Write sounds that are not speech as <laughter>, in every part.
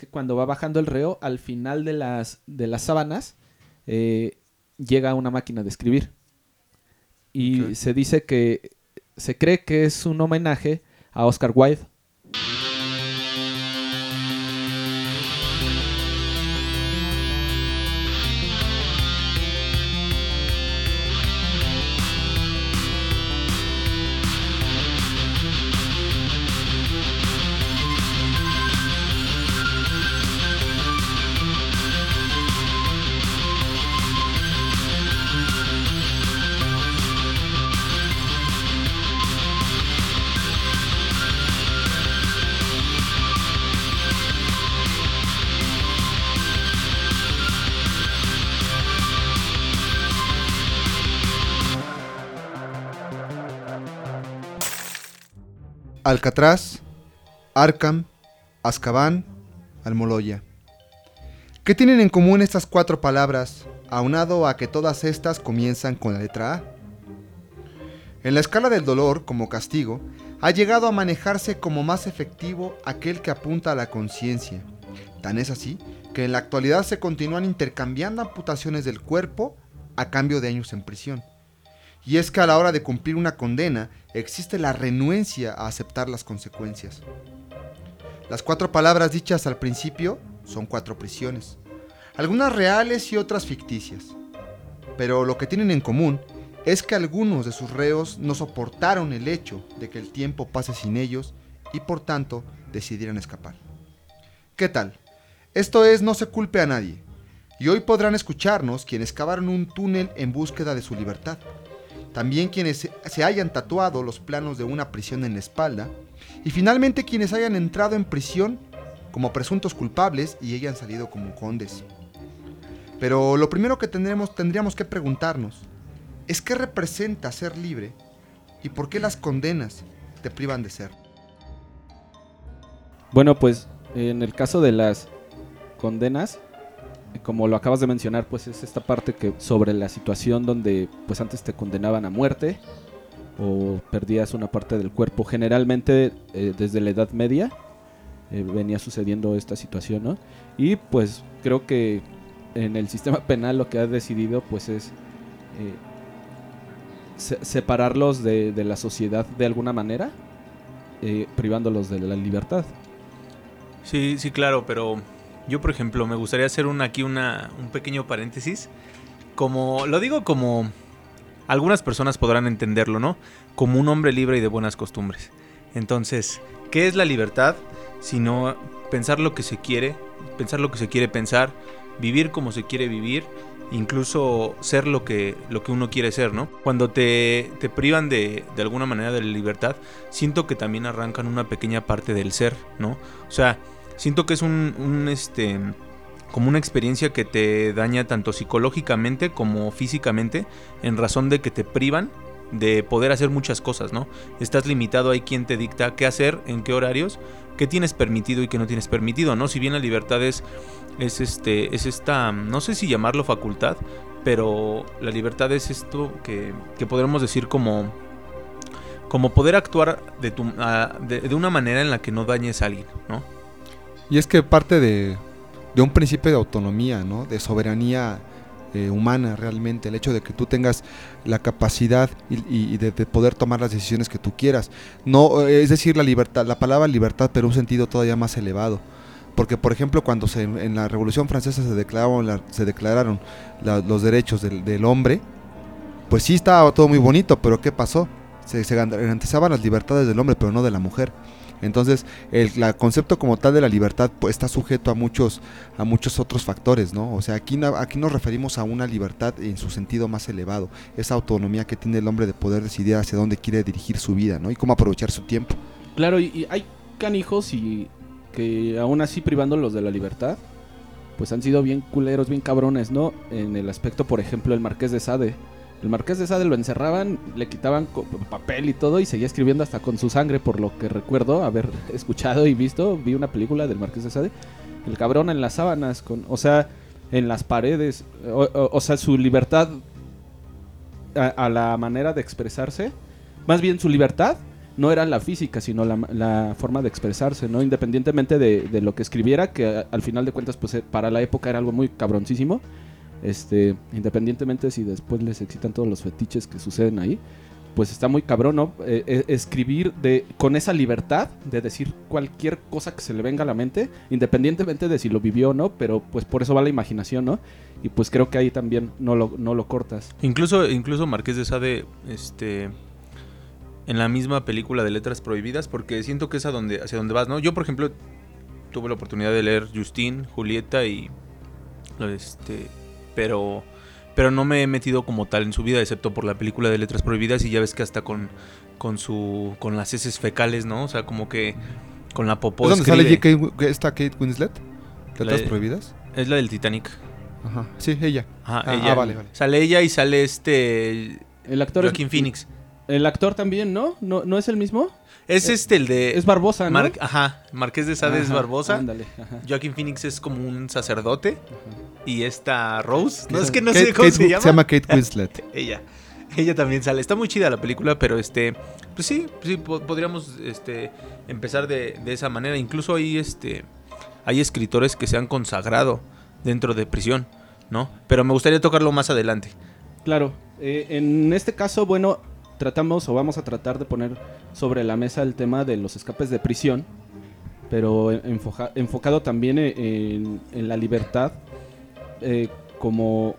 que cuando va bajando el reo, al final de las, de las sábanas, eh, llega una máquina de escribir. Y se dice que se cree que es un homenaje a Oscar Wilde. Alcatraz, Arkham, Azkaban, Almoloya. ¿Qué tienen en común estas cuatro palabras, aunado a que todas estas comienzan con la letra A? En la escala del dolor, como castigo, ha llegado a manejarse como más efectivo aquel que apunta a la conciencia. Tan es así que en la actualidad se continúan intercambiando amputaciones del cuerpo a cambio de años en prisión. Y es que a la hora de cumplir una condena existe la renuencia a aceptar las consecuencias. Las cuatro palabras dichas al principio son cuatro prisiones, algunas reales y otras ficticias. Pero lo que tienen en común es que algunos de sus reos no soportaron el hecho de que el tiempo pase sin ellos y por tanto decidieran escapar. ¿Qué tal? Esto es No se culpe a nadie. Y hoy podrán escucharnos quienes cavaron un túnel en búsqueda de su libertad. También quienes se- hayan tatuado los planos de una prisión en la espalda. Y finalmente quienes hayan entrado en prisión como presuntos culpables y hayan salido como condes. Pero lo primero que tendremos, tendríamos que preguntarnos es qué representa ser libre y por qué las condenas te privan de ser. Bueno, pues en el caso de las condenas, como lo acabas de mencionar, pues es esta parte que sobre la situación donde pues antes te condenaban a muerte o perdías una parte del cuerpo. Generalmente eh, desde la Edad Media eh, venía sucediendo esta situación, ¿no? Y pues creo que en el sistema <laughs> penal lo que ha decidido pues es eh, se- separarlos de, de la sociedad de alguna manera, privándolos de la libertad. Sí, sí, claro, pero yo, por ejemplo, me gustaría hacer un, aquí un pequeño paréntesis. Como, lo digo como algunas personas podrán entenderlo, ¿no? Como un hombre libre y de buenas costumbres. Entonces, ¿qué es la libertad? Sino pensar lo que se quiere, pensar lo que se quiere pensar, vivir como se quiere vivir, incluso ser lo que, lo que uno quiere ser, ¿no? Cuando te, te privan de, de alguna manera de la libertad, siento que también arrancan una pequeña parte del ser, ¿no? O sea, siento que es un, un, este como una experiencia que te daña tanto psicológicamente como físicamente en razón de que te privan de poder hacer muchas cosas, ¿no? Estás limitado, hay quien te dicta qué hacer, en qué horarios, qué tienes permitido y qué no tienes permitido, ¿no? Si bien la libertad es, es este, es esta, no sé si llamarlo facultad, pero la libertad es esto que, que podremos decir como, como poder actuar de, tu, de, de una manera en la que no dañes a alguien, ¿no? Y es que parte de, de un principio de autonomía, ¿no? De soberanía eh, humana realmente, el hecho de que tú tengas la capacidad y, de, de poder tomar las decisiones que tú quieras. No, eh, es decir, la libertad, la palabra libertad, pero un sentido todavía más elevado. Porque, por ejemplo, cuando se, en la Revolución Francesa se declararon, la- se declararon la- los derechos del, del hombre, pues sí estaba todo muy bonito, pero ¿qué pasó? Se garantizaban las libertades del hombre, pero no de la mujer. Entonces, el concepto como tal de la libertad pues, está sujeto a muchos, a muchos otros factores, ¿no? O sea, aquí, aquí nos referimos a una libertad en su sentido más elevado, esa autonomía que tiene el hombre de poder decidir hacia dónde quiere dirigir su vida, ¿no? Y cómo aprovechar su tiempo. Claro, y, y hay canijos y que aún así privándolos de la libertad, pues han sido bien culeros, bien cabrones, ¿no? En el aspecto, por ejemplo, el Marqués de Sade. El Marqués de Sade lo encerraban, le quitaban papel y todo y seguía escribiendo hasta con su sangre, por lo que recuerdo haber <laughs> escuchado y visto. Vi una película del Marqués de Sade. El cabrón en las sábanas, con, o sea, en las paredes. O, sea, su libertad a, la manera de expresarse. Más bien su libertad no era la física, sino la, la forma de expresarse, ¿no? Independientemente de, de lo que escribiera, que al final de cuentas, pues eh, para la época era algo muy cabroncísimo. Este, independientemente si después les excitan todos los fetiches que suceden ahí, pues está muy cabrón, ¿no? Eh, eh, escribir de, con esa libertad de decir cualquier cosa que se le venga a la mente, independientemente de si lo vivió o no, pero pues por eso va la imaginación, ¿no? Y pues creo que ahí también no lo, no lo cortas. Incluso, incluso Marqués de Sade, este, en la misma película de Letras Prohibidas, porque siento que es a donde, hacia donde vas, ¿no? Yo, por ejemplo, tuve la oportunidad de leer Justin, Julieta y, este, pero, pero no me he metido como tal en su vida, excepto por la película de Letras Prohibidas y ya ves que hasta con, con su, con las heces fecales, ¿no? O sea, como que con la popó ¿Es donde sale escribe. J.K. esta Kate Winslet? ¿Letras La- prohibidas? Es la del Titanic. Ajá. Sí, ella. Ajá, Ah, ella. ah, vale, vale. Sale ella y sale este El actor es- Joaquín Phoenix. El actor también, ¿no? ¿No, no es el mismo? Es Eh, este el de Es Barbosa, ¿no? Mar- ajá, Marqués de Sade es Barbosa. Ándale, ajá, Joaquín Phoenix es como un sacerdote. ajá. Y esta Rose, no es que no Kate- sé cómo Kate se llama. Se llama Kate Winslet. <laughs> Ella. Ella también sale. Está muy chida la película, pero este. Pues sí, sí, po- podríamos este, empezar de, de esa manera. Incluso hay este. Hay escritores que se han consagrado dentro de prisión, ¿no? Pero me gustaría tocarlo más adelante. Claro, eh, en este caso, bueno, tratamos o vamos a tratar de poner sobre la mesa el tema de los escapes de prisión, pero enfoja- enfocado también e- en, en la libertad, eh, como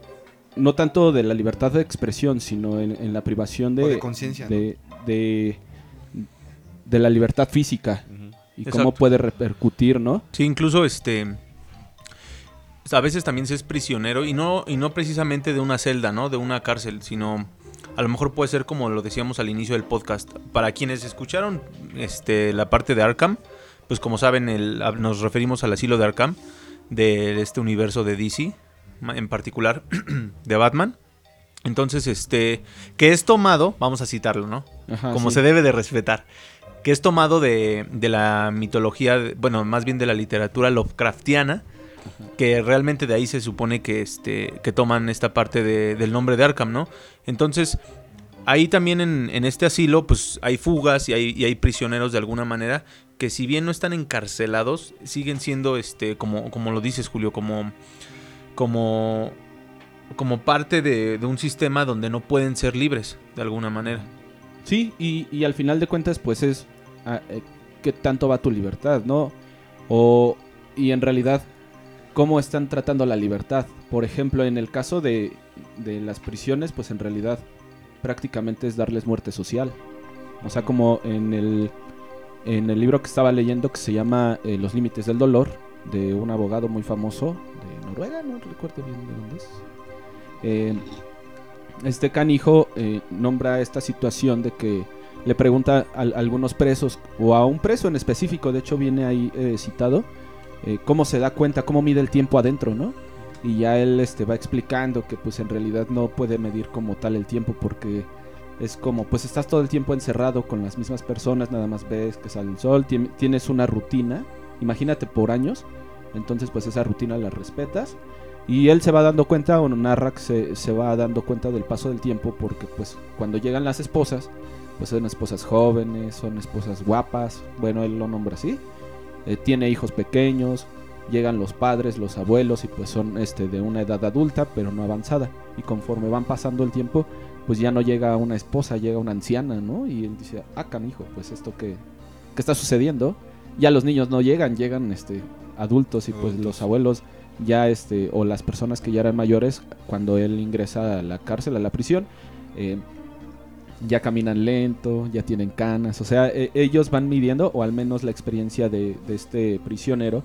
no tanto de la libertad de expresión, sino en, en la privación de, de conciencia, ¿no? de, de, de la libertad física y cómo puede repercutir, ¿no? Sí, incluso este. A veces también se es prisionero y no, y no precisamente de una celda, ¿no? De una cárcel, sino a lo mejor puede ser como lo decíamos al inicio del podcast. Para quienes escucharon este, la parte de Arkham, pues como saben, el- nos referimos al asilo de Arkham, de este universo de DC, en particular <clears throat> de Batman. Entonces, este, que es tomado, vamos a citarlo, ¿no? Ajá, como sí. se debe de respetar. Que es tomado de, de la mitología, bueno, más bien de la literatura Lovecraftiana, que realmente de ahí se supone que, este, que toman esta parte de- del nombre de Arkham, ¿no? Entonces, ahí también en, en este asilo, pues hay fugas y hay, y hay prisioneros de alguna manera que si bien no están encarcelados, siguen siendo, este, como, como lo dices, Julio, como, como, como parte de, de un sistema donde no pueden ser libres, de alguna manera. Sí, y, y al final de cuentas, pues es ah, eh, qué tanto va tu libertad, ¿no? O, y en realidad, cómo están tratando la libertad. Por ejemplo, en el caso de, de las prisiones, pues en realidad prácticamente es darles muerte social. O sea, como en el, en el libro que estaba leyendo que se llama eh, Los Límites del Dolor, de un abogado muy famoso de Noruega, no recuerdo bien de dónde es. Eh, este canijo eh, nombra esta situación de que le pregunta a, a algunos presos o a un preso en específico, de hecho viene ahí citado, eh, cómo se da cuenta, cómo mide el tiempo adentro, ¿no? Y ya él este, va explicando que pues en realidad no puede medir como tal el tiempo porque es como pues estás todo el tiempo encerrado con las mismas personas, nada más ves que sale el sol, tien- tienes una rutina, imagínate por años, entonces pues esa rutina la respetas y él se va dando cuenta, o narra que se, se va dando cuenta del paso del tiempo porque pues cuando llegan las esposas, pues son esposas jóvenes, son esposas guapas, bueno, él lo nombra así, eh, tiene hijos pequeños, llegan los padres, los abuelos y pues son este de una edad adulta pero no avanzada y conforme van pasando el tiempo pues ya no llega una esposa, llega una anciana, ¿no? Y él dice, ah, canijo, pues esto que, que está sucediendo, ya los niños no llegan, llegan este adultos y pues Adultos. los abuelos ya este o las personas que ya eran mayores cuando él ingresa a la cárcel, a la prisión, eh, ya caminan lento, ya tienen canas, o sea, e- ellos van midiendo, o al menos la experiencia de, de este prisionero,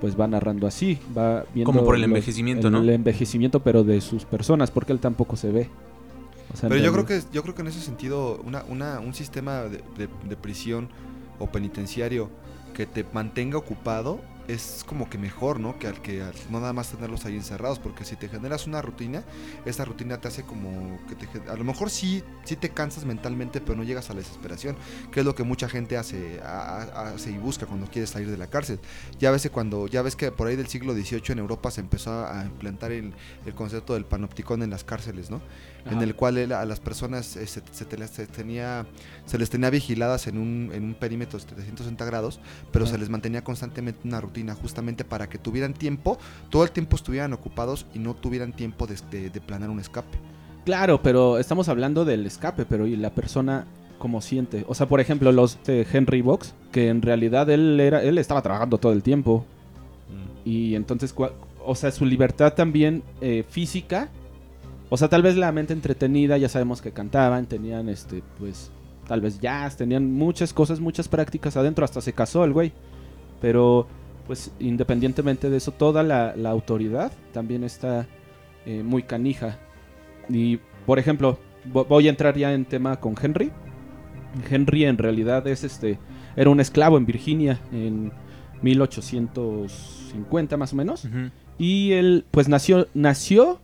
pues va narrando así, va viendo... Como por el los- envejecimiento, el ¿no? envejecimiento, pero de sus personas, porque él tampoco se ve. O sea, en Pero yo creo que yo creo que en ese sentido una, una- un sistema de, de- de prisión o penitenciario que te mantenga ocupado es como que mejor, ¿no? Que al que al no nada más tenerlos ahí encerrados, porque si te generas una rutina, esa rutina te hace como que te, a lo mejor sí, sí te cansas mentalmente, pero no llegas a la desesperación, que es lo que mucha gente hace, hace y busca cuando quiere salir de la cárcel. Ya ves cuando, ya ves que por ahí del siglo XVIII en Europa se empezó a implantar el, el concepto del panopticón en las cárceles, ¿no? En el cual el- a las personas eh, se, se te- se tenía, se les tenía vigiladas en un, en un perímetro de 360 grados, pero Ajá. se les mantenía constantemente una rutina justamente para que tuvieran tiempo, todo el tiempo estuvieran ocupados y no tuvieran tiempo de, de- de planear un escape. Claro, pero estamos hablando del escape, pero y la persona como siente. O sea, por ejemplo, los de Henry Box, que en realidad él era, él estaba trabajando todo el tiempo. Y entonces, o sea, su libertad también eh, física. O sea, tal vez la mente entretenida, ya sabemos que cantaban, tenían este, pues, tal vez jazz, tenían muchas cosas, muchas prácticas adentro, hasta se casó el güey. Pero, pues, independientemente de eso, toda la, la autoridad también está eh, muy canija. Y, por ejemplo, vo- voy a entrar ya en tema con Henry. Henry en realidad es este, era un esclavo en Virginia en 1850 más o menos. Y él, pues nació, nació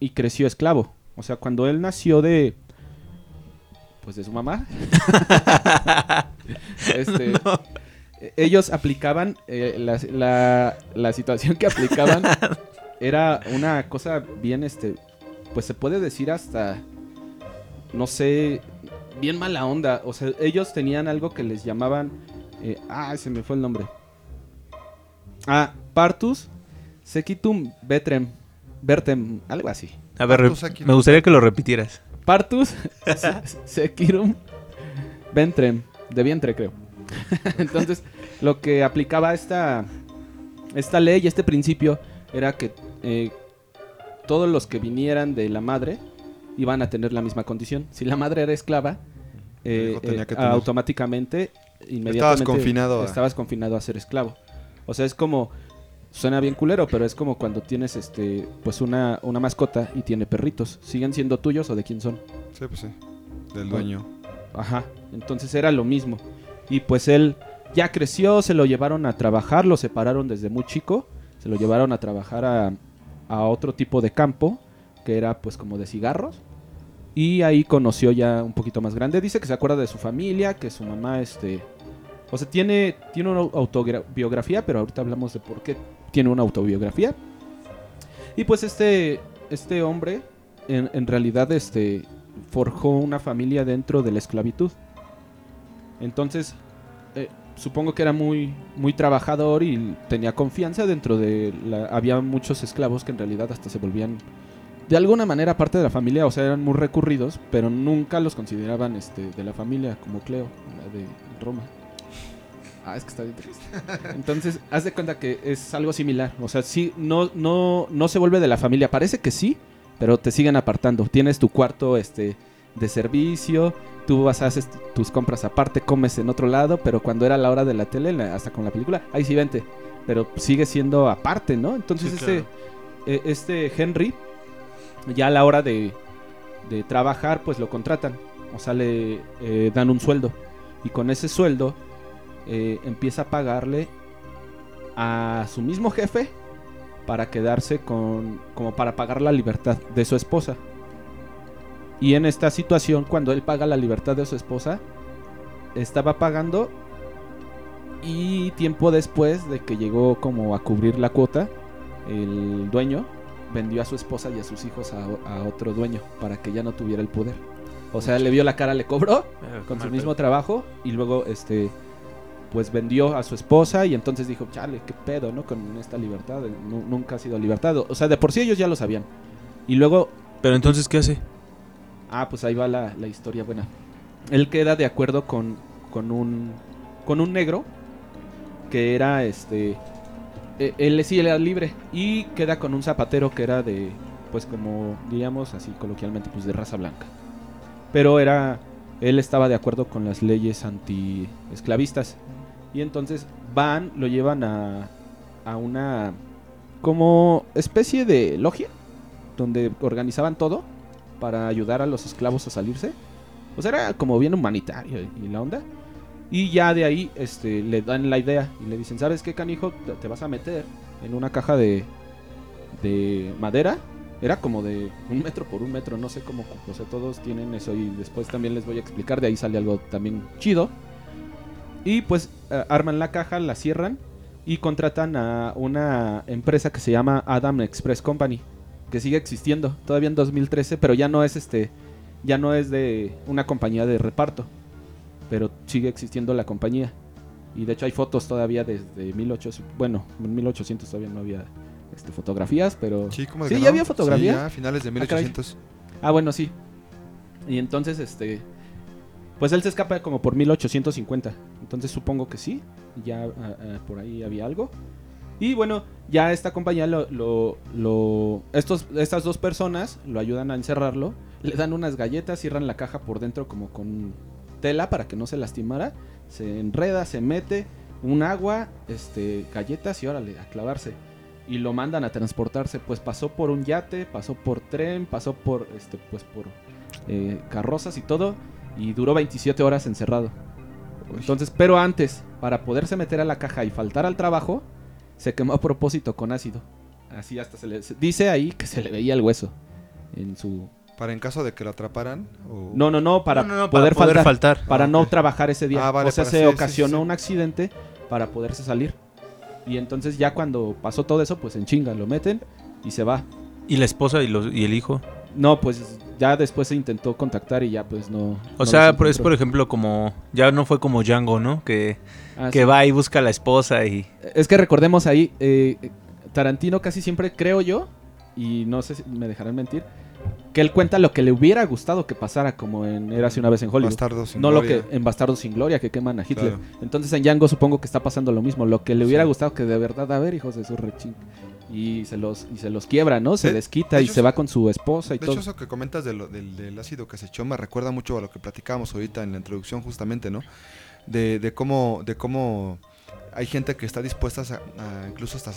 y creció esclavo. O sea, cuando él nació de, pues de su mamá, <laughs> este, ellos aplicaban, eh, la, la- la situación que aplicaban era una cosa bien, este, pues se puede decir hasta, no sé, bien mala onda. O sea, ellos tenían algo que les llamaban, eh, ah, se me fue el nombre. Ah, Partus Sequitum Vetrem, Vertem, algo así. A ver, me gustaría que lo repitieras. Partus <laughs> se- <laughs> Sequirum Ventrem, de vientre creo. <laughs> Entonces, lo que aplicaba esta, esta ley, este principio, era que eh, todos los que vinieran de la madre iban a tener la misma condición. Si la madre era esclava, eh, eh, automáticamente, inmediatamente confinado a- estabas confinado a ser esclavo. O sea, es como suena bien culero, pero es como cuando tienes este pues una, una mascota y tiene perritos. ¿Siguen siendo tuyos o de quién son? Sí, pues sí, del dueño. Ajá, entonces era lo mismo. Y pues él ya creció, se lo llevaron a trabajar, lo separaron desde muy chico, se lo llevaron a trabajar a, a otro tipo de campo, que era pues como de cigarros. Y ahí conoció ya un poquito más grande. Dice que se acuerda de su familia, que su mamá, este... O sea, tiene, tiene una autobiografía, pero ahorita hablamos de por qué tiene una autobiografía. Y pues este, este hombre, en, realidad, este, forjó una familia dentro de la esclavitud. Entonces, eh, supongo que era muy, muy trabajador y tenía confianza dentro de la... Había muchos esclavos que en realidad hasta se volvían de alguna manera parte de la familia, o sea, eran muy recurridos, pero nunca los consideraban este, de la familia, como Cleo, la de Roma. Ah, es que está bien triste. Entonces, haz de cuenta que es algo similar. O sea, sí, no, no, no se vuelve de la familia. Parece que sí, pero te siguen apartando. Tienes tu cuarto este, de servicio, tú vas a hacer tus compras aparte, comes en otro lado, pero cuando era la hora de la tele, hasta con la película, ahí sí vente. Pero sigue siendo aparte, ¿no? Entonces, Sí, este, claro. eh, este Henry, ya a la hora de, de trabajar, pues lo contratan. O sea, le eh, dan un sueldo. Y con ese sueldo eh, empieza a pagarle a su mismo jefe para quedarse con. como para pagar la libertad de su esposa. Y en esta situación, cuando él paga la libertad de su esposa, estaba pagando. Y tiempo después de que llegó como a cubrir la cuota, el dueño vendió a su esposa y a sus hijos a, a otro dueño para que ya no tuviera el poder. O sea, le vio la cara, le cobró Eh, con su mismo trabajo y luego este pues vendió a su esposa y entonces dijo, chale, qué pedo, ¿no? Con esta libertad, Nu- nunca ha sido libertad. O sea, de por sí ellos ya lo sabían. Y luego, Pero entonces, ¿qué hace? ah, pues ahí va la, la historia buena. Él queda de acuerdo con, con un con un negro que era este eh, él sí era libre y queda con un zapatero que era de pues como diríamos así coloquialmente pues de raza blanca. Pero era él estaba de acuerdo con las leyes anti esclavistas y entonces van lo llevan a a una como especie de logia donde organizaban todo para ayudar a los esclavos a salirse. O sea, era como bien humanitario y la onda. Y ya de ahí este, le dan la idea y le dicen, ¿sabes qué, canijo? Te- vas a meter en una caja de, de madera. Era como de un metro por un metro, no sé cómo, o sea, todos tienen eso y después también les voy a explicar, de ahí sale algo también chido. Y pues eh, arman la caja, la cierran y contratan a una empresa que se llama Adam Express Company, que sigue existiendo todavía en 2013, pero ya no es este, ya no es de una compañía de reparto, pero sigue existiendo la compañía. Y de hecho hay fotos todavía desde 1800, bueno, en 1800 todavía no había este, fotografías, pero Sí, ¿cómo de Sí, que ya no? había fotografía. Sí, ya, a finales de Ah, caray. 1800. Ah, bueno, sí. Y entonces, este. Pues él se escapa como por 1850. Entonces supongo que sí. Ya ah, ah, por ahí había algo. Y bueno, ya esta compañía lo. lo, lo- estos, estas dos personas lo ayudan a encerrarlo. Le dan unas galletas, cierran la caja por dentro como con tela para que no se lastimara. Se enreda, se mete. Un agua, este, galletas y órale, a clavarse y lo mandan a transportarse. Pues pasó por un yate, pasó por tren, pasó por este, pues por eh, carrozas y todo, y duró 27 horas encerrado. Entonces, pero antes, para poderse meter a la caja y faltar al trabajo, se quemó a propósito con ácido. Así hasta se le se- dice ahí que se le veía el hueso en su Para en caso de que lo atraparan. O... no, no, no, para, No, no, no, poder, para poder faltar, faltar. para Ah, no trabajar ese día. Ah, vale, o sea, se sí, sí, ocasionó sí. un accidente para poderse salir. Y entonces ya cuando pasó todo eso, pues en chinga lo meten y se va. ¿Y la esposa y, los, y el hijo? No, pues ya después se intentó contactar y ya pues no. O no sea, es por ejemplo como... Ya no fue como Django, ¿no? Que, Ah, que sí. va y busca a la esposa y... Es que recordemos ahí, eh, Tarantino casi siempre creo yo, y no sé si me dejarán mentir, que él cuenta lo que le hubiera gustado que pasara como en Érase una vez en Hollywood. Bastardos sin no gloria. lo que en Bastardos sin Gloria que queman a Hitler. Claro. Entonces en Django supongo que está pasando lo mismo. Lo que le hubiera Sí. gustado que de verdad, a ver, hijos de su rechín. Y se los, y se los quiebra, ¿no? Se De- desquita de y se va con su esposa y De todo. hecho, eso que comentas de lo- del, del ácido que se echó me recuerda mucho a lo que platicábamos ahorita en la introducción, justamente, ¿no? De, de cómo, de cómo hay gente que está dispuesta a, a incluso hasta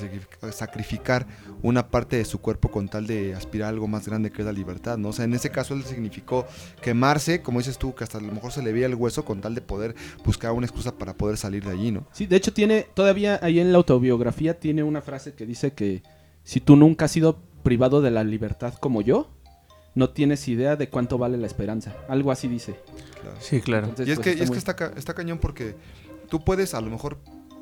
sacrificar una parte de su cuerpo con tal de aspirar a algo más grande que es la libertad, ¿no? O sea, en ese caso él significó quemarse, como dices tú, que hasta a lo mejor se le veía el hueso con tal de poder buscar una excusa para poder salir de allí, ¿no? Sí, de hecho tiene, todavía ahí en la autobiografía tiene una frase que dice que si tú nunca has sido privado de la libertad como yo, no tienes idea de cuánto vale la esperanza. Algo así dice. Claro. Sí, claro. Entonces, Y es pues, que, y es muy- que está, ca- está cañón porque tú puedes a lo mejor,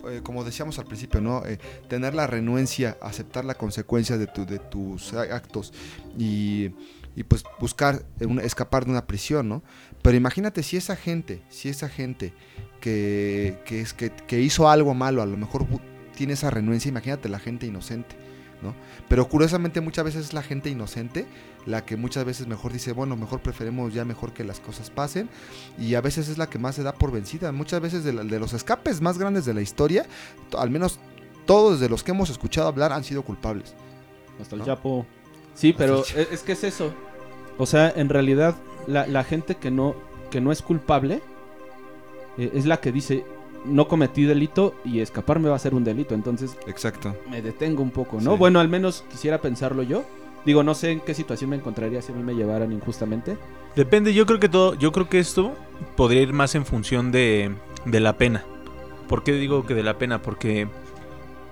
eh, como decíamos al principio, ¿no? Eh, tener la renuencia, aceptar la consecuencia de, tu- de tus actos y, y, pues buscar escapar de una prisión, ¿no? Pero imagínate si esa gente, si esa gente que, que, es, que, que hizo algo malo, a lo mejor tiene esa renuencia, imagínate la gente inocente. ¿No? Pero curiosamente muchas veces es la gente inocente la que muchas veces mejor dice, bueno, mejor preferimos ya mejor que las cosas pasen y a veces es la que más se da por vencida. Muchas veces de, la- de los escapes más grandes de la historia, to- al menos todos de los que hemos escuchado hablar han sido culpables. Hasta el. Chapo. Sí, pero el es, es que es eso. O sea, en realidad, la, la gente que no, que no es culpable eh, es la que dice, no cometí delito y escaparme va a ser un delito. Entonces Exacto. me detengo un poco, ¿no? Sí. Bueno, al menos quisiera pensarlo yo. Digo, no sé en qué situación me encontraría si a mí me llevaran injustamente. Depende, yo creo que todo, yo creo que esto podría ir más en función de, de la pena. ¿Por qué digo que de la pena? Porque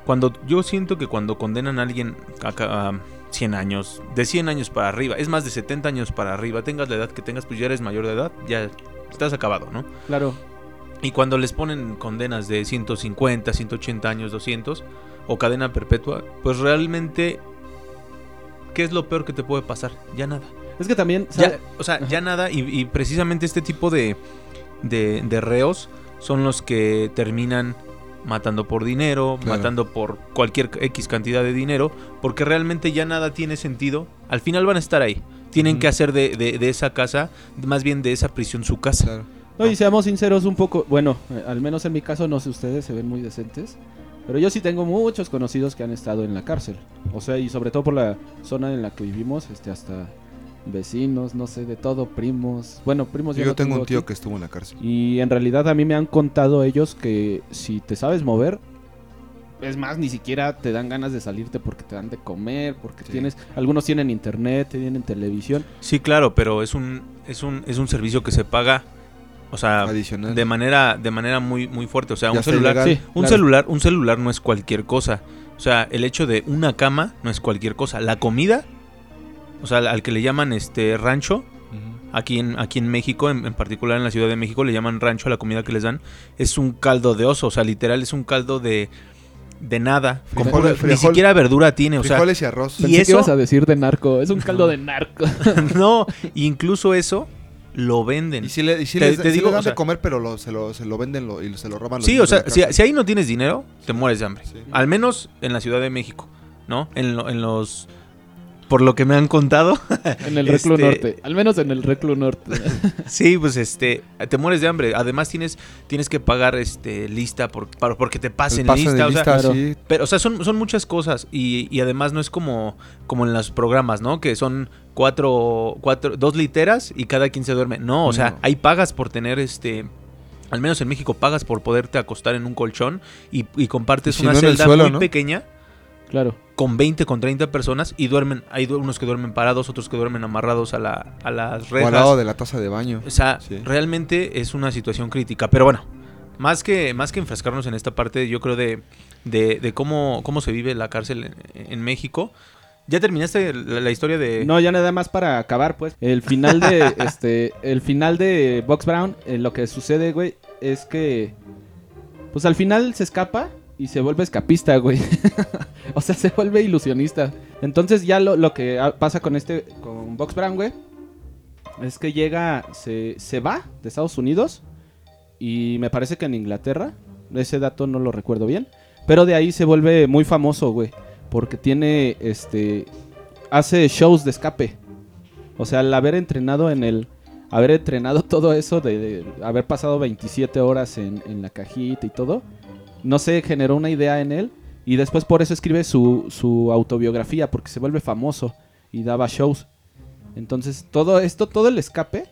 cuando yo siento que cuando condenan a alguien a, a 100 años, de 100 años para arriba, es más de 70 años para arriba, tengas la edad que tengas, pues ya eres mayor de edad, ya estás acabado, ¿no? Claro, Y cuando les ponen condenas de 150, 180 años, 200 o cadena perpetua, pues realmente ¿qué es lo peor que te puede pasar? Ya nada. es que también... Ya, o sea, ya nada, y, y precisamente este tipo de, de, de reos son los que terminan matando por dinero, Claro. matando por cualquier X cantidad de dinero, porque realmente ya nada tiene sentido. Al final van a estar ahí. Tienen que hacer de, de- de esa casa, más bien de esa prisión su casa. Claro. No, y seamos sinceros un poco, bueno, eh, al menos en mi caso, no sé ustedes, se ven muy decentes, pero yo sí tengo muchos conocidos que han estado en la cárcel. O sea, y sobre todo por la zona en la que vivimos, este, hasta vecinos, no sé, de todo, primos. Bueno, primos Yo, ya no tengo un aquí. tío que estuvo en la cárcel. Y en realidad a mí me han contado ellos que si te sabes mover, es más, ni siquiera te dan ganas de salirte porque te dan de comer, porque Sí. tienes, algunos tienen internet, tienen televisión. Sí, claro, pero es un, es un, es un servicio que se paga O sea, Adicional. de manera, de manera muy, muy fuerte. O sea, Ya un celular. Sí, un claro. celular, un celular no es cualquier cosa. O sea, el hecho de una cama no es cualquier cosa. La comida, o sea, al que le llaman este rancho, aquí en, aquí en México, en, en particular en la Ciudad de México, le llaman rancho a la comida que les dan, es un caldo de oso, o sea, literal es un caldo de, de nada. Con Frijol- pura- ni siquiera verdura tiene, o sea, Frijoles y arroz. y Pensé eso- que ibas a decir de narco. Es un <laughs> caldo de narco. <laughs> no, incluso eso lo venden. Y si le, y sí Te- les- te digo, le dan o sea- de comer, pero lo- se, lo, se lo venden lo- y se lo roban los Sí, o sea, si, si ahí no tienes dinero, te mueres de hambre. Sí. Al menos en la Ciudad de México, ¿no? En, lo- en los... Por lo que me han contado, <laughs> En el reclu Este- norte. Al menos en el reclu norte. <laughs> sí, pues este, te mueres de hambre. Además tienes, tienes que pagar este lista por, para- porque te pasen pase de lista. o sea, lista, sí. Pero, o sea, son, son muchas cosas y, y además no es como, como en los programas, ¿no? Que son cuatro, cuatro, dos literas y cada quien se duerme. No, o sea, hay pagas por tener este... Al menos en México pagas por poderte acostar en un colchón y, y compartes Y si una no celda suelo, muy ¿no? pequeña Claro. Con 20, con 30 personas y duermen. Hay unos que duermen parados, otros que duermen amarrados a, la, a las O al rejas. lado de la taza de baño. O sea, Sí. realmente es una situación crítica. Pero bueno, más que, más que enfrascarnos en esta parte, yo creo de, de, de cómo, cómo se vive la cárcel en, en México. ¿Ya terminaste la, la historia de...? No, ya nada más para acabar, pues. El final de <laughs> este, el final de Box Brown, eh, lo que sucede, güey, es que, pues al final se escapa y se vuelve escapista, güey. <laughs> o sea, se vuelve ilusionista. Entonces ya lo, lo que pasa con este, con Box Brown, güey, es que llega, se, se va de Estados Unidos y me parece que en Inglaterra, ese dato no lo recuerdo bien, pero de ahí se vuelve muy famoso, güey, porque tiene, este, hace shows de escape. O sea, al haber entrenado en el, haber entrenado <laughs> todo eso de, de haber pasado 27 horas en, en la cajita y todo, no sé, generó una idea en él y después por eso escribe su, su autobiografía, porque se vuelve famoso y daba shows. Entonces, todo esto, todo el escape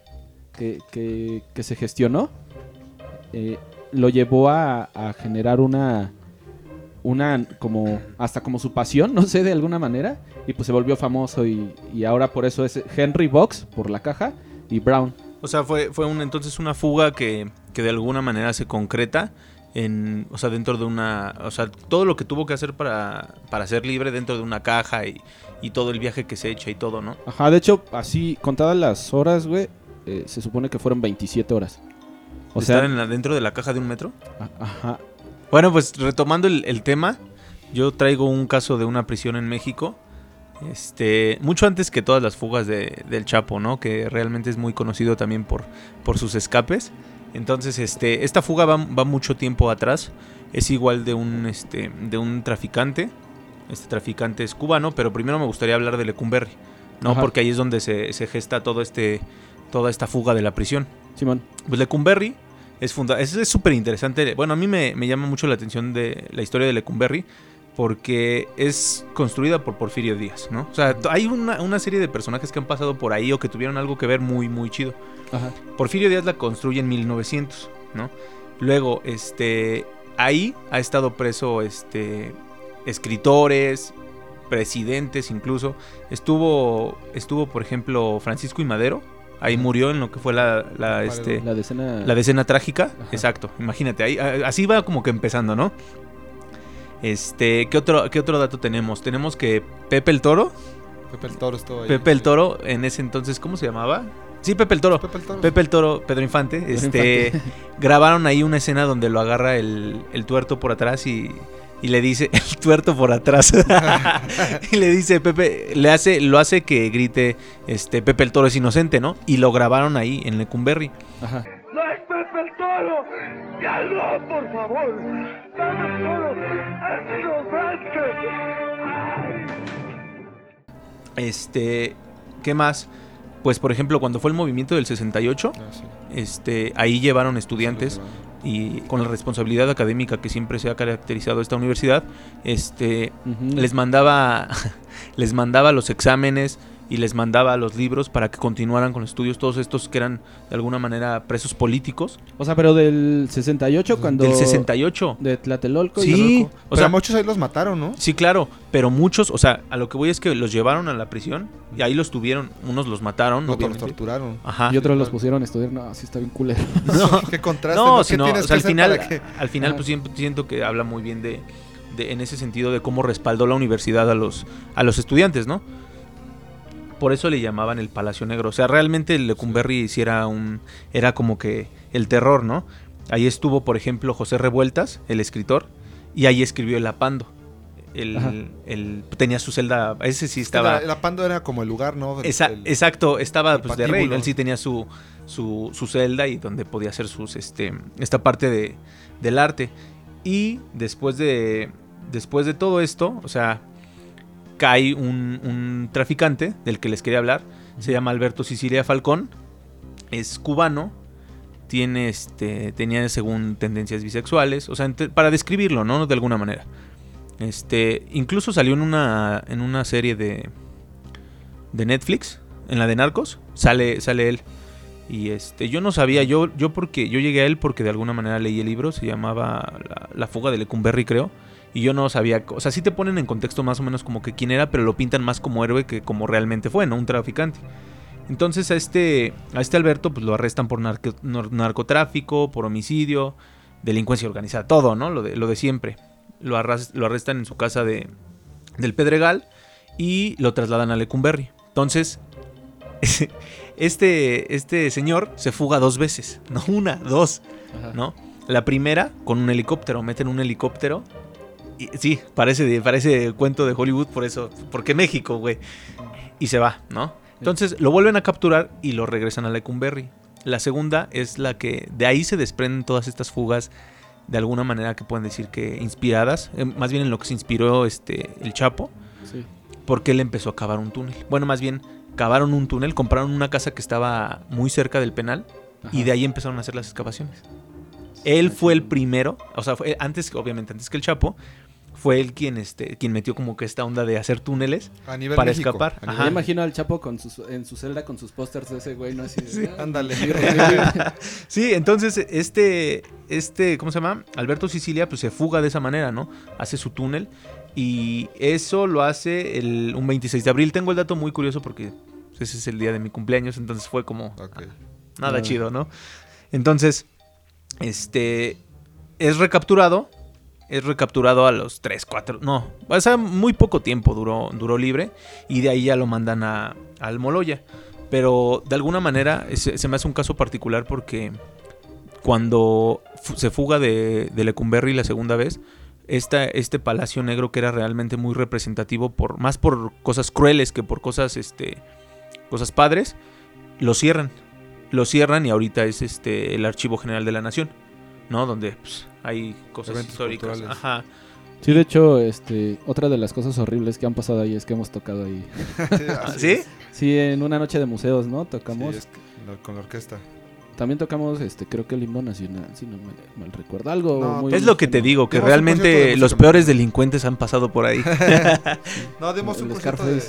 que, que- que se gestionó, eh, lo llevó a, a generar una, una, como, hasta como su pasión, <laughs> no sé, de alguna manera, y pues se volvió famoso y, y ahora por eso es Henry Box, por la caja, y Brown. O sea, fue, fue un, entonces una fuga que, que de alguna manera se concreta en, o sea, dentro de una, o sea, todo lo que tuvo que hacer para, para ser libre dentro de una caja y, y todo el viaje que se echa y todo, ¿no? Ajá, de hecho, así, contadas las horas, güey, eh, se supone que fueron 27 horas. O De sea, estar en la, dentro de la caja de un metro. a- ajá, Bueno, pues retomando el, el tema, yo traigo un caso de una prisión en México. Este, mucho antes que todas las fugas de- del Chapo, ¿no? Que realmente es muy conocido también por, por sus escapes. Entonces, este, esta fuga va, va mucho tiempo atrás. Es igual de un, este, de un traficante. Este traficante es cubano, pero primero me gustaría hablar de Lecumberri, ¿no? Ajá. Porque ahí es donde se, se gesta todo este, toda esta fuga de la prisión. Simón. Pues Lecumberri es funda es es súper interesante. Bueno, a mí me, me llama mucho la atención de la historia de Lecumberri porque es construida por Porfirio Díaz, ¿no? O sea, hay una, una serie de personajes que han pasado por ahí o que tuvieron algo que ver muy, muy chido. Ajá. Porfirio Díaz la construye en 1900, ¿no? Luego, este, ahí ha estado preso, este, escritores, presidentes incluso. Estuvo, estuvo, por ejemplo, Francisco y Madero. Ahí murió en lo que fue la, la, este, La decena. la decena trágica, Ajá. exacto. Imagínate, ahí, así va como que empezando, ¿no? Este, ¿qué otro, ¿qué otro dato tenemos? Tenemos que Pepe el Toro, Pepe el Toro estuvo ahí. Pepe el sí. Toro, en ese entonces, ¿cómo se llamaba? Sí, Pepe el Toro. Pepe el Toro. Pepe el Toro, Pedro Infante, este, <laughs> grabaron ahí una escena donde lo agarra el, el tuerto por atrás y, y le dice, <laughs> el tuerto por atrás, <laughs> y le dice, Pepe, le hace, lo hace que grite, este, Pepe el Toro es inocente, ¿no? Y lo grabaron ahí en Lecumberri. Ajá. ¡No es Pepe el Toro! ¡Ya no, por favor! ¡Pepe el Toro es inocente! Este, ¿qué más? Pues por ejemplo, cuando fue el movimiento del 68, Ah, sí. este, ahí llevaron estudiantes y con la responsabilidad académica que siempre se ha caracterizado esta universidad, este, les mandaba <laughs> les mandaba los exámenes y les mandaba los libros para que continuaran con los estudios, todos estos que eran de alguna manera presos políticos. O sea, pero del 68 cuando... Del 68. De Tlatelolco y Sí, Tlatelolco. O o sea, muchos ahí los mataron, ¿no? sí, claro, pero muchos, o sea, a lo que voy es que los llevaron a la prisión y ahí los tuvieron, unos los mataron, No, los torturaron. Ajá. Y otros los pusieron a estudiar. No, sí está bien culero. <laughs> No, <laughs> ¿Qué contraste? no, ¿Qué sino, tienes o sea, que al hacer final, que- al final pues siempre siento que habla muy bien de, de- en ese sentido de cómo respaldó la universidad a los, a los estudiantes, ¿no? Por eso le llamaban el Palacio Negro. O sea, realmente el Lecumberri sí era un, era como que el terror, ¿no? Ahí estuvo, por ejemplo, José Revueltas, el escritor, y ahí escribió el Apando. El, el- tenía su celda, ese sí estaba... La, la Pando era como el lugar, ¿no? El- Esa- el- exacto, estaba el pues, de rey, él sí tenía su, su, su celda y donde podía hacer sus, este, esta parte de, del arte. Y después de, después de todo esto, o sea, cae un, un traficante del que les quería hablar, se llama Alberto Sicilia Falcón, es cubano, tiene este, tenía según tendencias bisexuales, o sea, para describirlo, ¿no? De alguna manera. Este, incluso salió en una, en una serie de, de Netflix, en la de Narcos, sale, sale él. Y este, yo no sabía, yo, yo porque, yo llegué a él porque de alguna manera leí el libro, se llamaba La, La fuga de Lecumberri, creo. Y yo no sabía, o sea, sí te ponen en contexto más o menos como que quién era, pero lo pintan más como héroe que como realmente fue, ¿no? Un traficante. Entonces a este, a este Alberto pues lo arrestan por narco- nar- narcotráfico, por homicidio, delincuencia organizada, todo, ¿no? Lo de, lo de siempre. Lo, arras- lo arrestan en su casa de, del Pedregal y lo trasladan a Lecumberri. Entonces, <laughs> este, este señor se fuga dos veces, no una, dos, Ajá. ¿no? La primera con un helicóptero, meten un helicóptero. Y, sí, parece, de, parece cuento de Hollywood, por eso, porque México, güey. Y se va, ¿no? Entonces lo vuelven a capturar y lo regresan a Lecumberri. La segunda es la que de ahí se desprenden todas estas fugas de alguna manera que pueden decir que inspiradas, eh, más bien en lo que se inspiró este el Chapo, Sí. porque él empezó a cavar un túnel. Bueno, más bien cavaron un túnel, compraron una casa que estaba muy cerca del penal y de ahí empezaron a hacer las excavaciones. Él fue el primero, o sea, fue antes, obviamente antes que el Chapo, fue él quien, este, quien metió como que esta onda de hacer túneles. a nivel para México, escapar. a Ajá. Me imagino al Chapo con sus, en su celda con sus pósters de ese güey, ¿no? Así de, Sí, "Ah, ándale. mi rey". <laughs> Sí, entonces este, este, ¿cómo se llama? Alberto Sicilia, pues se fuga de esa manera, ¿no? Hace su túnel y eso lo hace el, un 26 de abril. Tengo el dato muy curioso porque ese es el día de mi cumpleaños, entonces fue como Ok. nada Ah. chido, ¿no? Entonces, este, es recapturado, es recapturado a los 3, 4, no, o sea, muy poco tiempo duró, duró libre y de ahí ya lo mandan a, a Almoloya. Pero de alguna manera se, me hace un caso particular porque cuando se fuga de, de Lecumberri la segunda vez, esta, este palacio negro que era realmente muy representativo por más por cosas crueles que por cosas este cosas padres lo cierran lo cierran y ahorita es este el archivo general de la nación no donde pues, hay cosas Eventos históricas culturales. ajá Sí, de hecho, este, otra de las cosas horribles que han pasado ahí es que hemos tocado ahí. <laughs> Sí, ¿sí? en una noche de museos, ¿no? Tocamos. Sí, es que- no, con la orquesta. También tocamos, este, creo que el himno nacional, si no me mal recuerdo. Algo No, muy es lo que te digo que realmente los peores delincuentes han pasado por ahí <laughs> No, dimos un concierto de,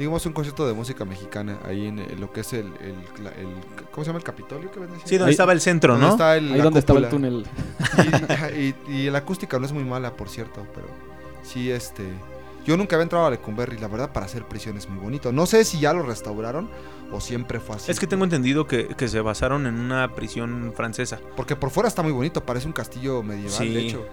Dimos un concierto de música mexicana ahí en lo que es el, el, ¿cómo se llama el Capitolio? ¿Qué ven sí donde Ahí- estaba el centro no está el- Ahí donde estaba el túnel. Y, y- y la acústica no es muy mala, por cierto, pero sí, este... Yo nunca había entrado a Lecumberri, la verdad, para hacer prisión es muy bonito. No sé si ya lo restauraron o siempre fue así. es que tengo entendido que, que se basaron en una prisión francesa Porque por fuera está muy bonito, parece un castillo medieval, Sí. de hecho.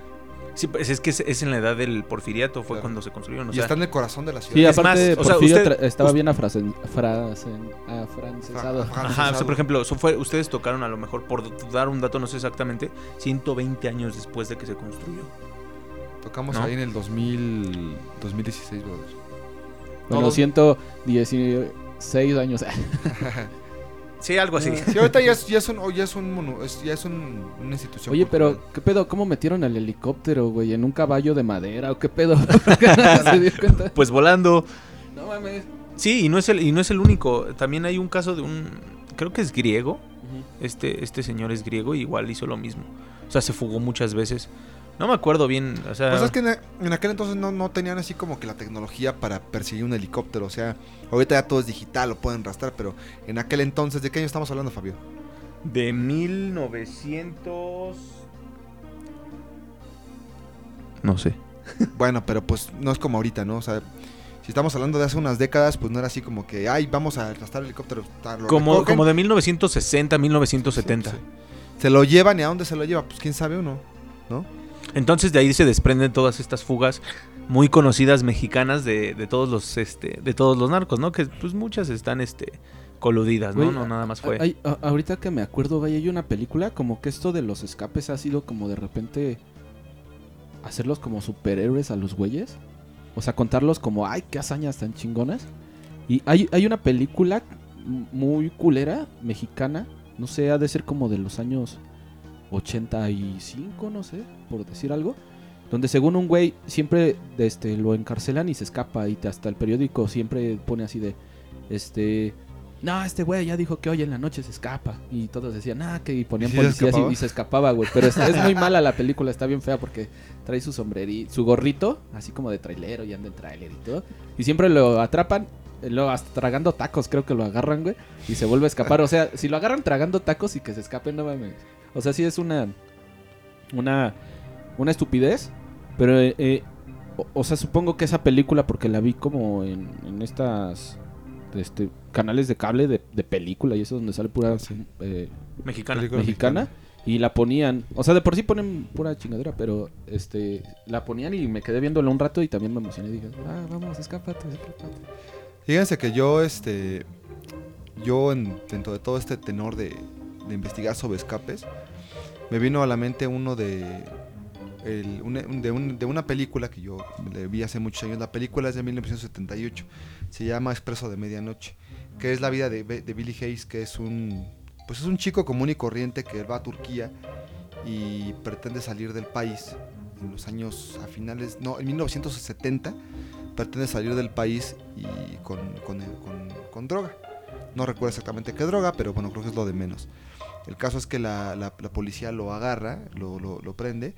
Sí pues es que es, es en la edad del porfiriato fue Claro. cuando se construyeron o y sea, está en el corazón de la ciudad. Sí, Es aparte, más, o sea, Porfirio usted- estaba bien afrasen, frasen- afrancesado. Fra- Ajá, o sea, por ejemplo, eso fue, ustedes tocaron a lo mejor, por dar un dato, no sé exactamente, 120 años después de que se construyó. Tocamos ¿no? ahí en el 2000, 2016, brothers. Bueno, Todos- 116 años. <laughs> Sí, algo así. Sí, ahorita ya es, ya es un, ya es un, mono- es- ya es un- una institución. Oye, pero cultural. ¿qué pedo? ¿Cómo metieron el helicóptero, güey? ¿En un caballo de madera o qué pedo? <laughs> ¿Se dio cuenta? Pues volando. No mames. Sí, y no es el, y no es el único. También hay un caso de un, creo que es griego. Este, este señor es griego y igual hizo lo mismo. O sea, se fugó muchas veces No me acuerdo bien, o sea... Pues es que en, en aquel entonces no, no tenían así como que la tecnología para perseguir un helicóptero. O sea, ahorita ya todo es digital, lo pueden rastrar, pero en aquel entonces, ¿de qué año estamos hablando, Fabio? De 1900... No sé. <laughs> Bueno, pero pues no es como ahorita, ¿no? O sea, si estamos hablando de hace unas décadas, pues no era así como que, ay, vamos a arrastrar el helicóptero. ta- lo Como, recogen. como de 1960, 1970. Sí, sí. Se lo llevan y a dónde se lo lleva, pues quién sabe uno, ¿no? Entonces de ahí se desprenden todas estas fugas muy conocidas mexicanas de, de todos los este de todos los narcos, ¿no? Que pues muchas están este coludidas, ¿no? Güey, no nada más fue. Hay- a- ahorita que me acuerdo, vaya, hay una película como que esto de los escapes ha sido como de repente hacerlos como superhéroes a los güeyes. O sea, contarlos como, ay, qué hazañas tan chingonas. Y hay, hay una película muy culera, mexicana. No sé, ha de ser como de los años 85, no sé, por decir algo. Donde según un güey siempre este, lo encarcelan y se escapa. Y hasta el periódico siempre pone así de, este... No, este güey ya dijo que hoy en la noche se escapa. Y todos decían, ah, que y ponían <laughs> ¿Y sí se policías y, se escapaba, güey. Pero es, es muy <laughs> mala la película, está bien fea porque trae su sombrerito, su gorrito, así como de trailero y anda en trailer y todo. Y siempre lo atrapan, luego hasta tragando tacos, creo que lo agarran, güey. Y se vuelve a escapar. O sea, <laughs> si lo agarran tragando tacos y que se escape, no mames. O sea, sí es una. Una. Una estupidez. Pero, eh, eh, o, o sea, supongo que esa película, porque la vi como en, en estas. Este, canales de cable de, de película y eso donde sale pura eh, Mexicana. Película mexicana y la ponían, o sea, de por sí ponen pura chingadera, pero este la ponían y me quedé viéndola un rato y también me emocioné y dije, "Ah, vamos, escápate, escápate." Fíjense que yo, este, yo en- dentro de todo este tenor de, investigar sobre escapes, me vino a la mente uno de, el- de, un- de una película que yo le vi hace muchos años. La película es de 1978, se llama Expreso de Medianoche, que es la vida de, de Billy Hayes, que es un, pues es un chico común y corriente que va a Turquía y pretende salir del país en los años a finales, no, en 1970 pretende salir del país y con, con, con- con droga. No recuerdo exactamente qué droga, pero bueno, creo que es lo de menos. El caso es que la, la- la policía lo agarra, lo, lo- lo prende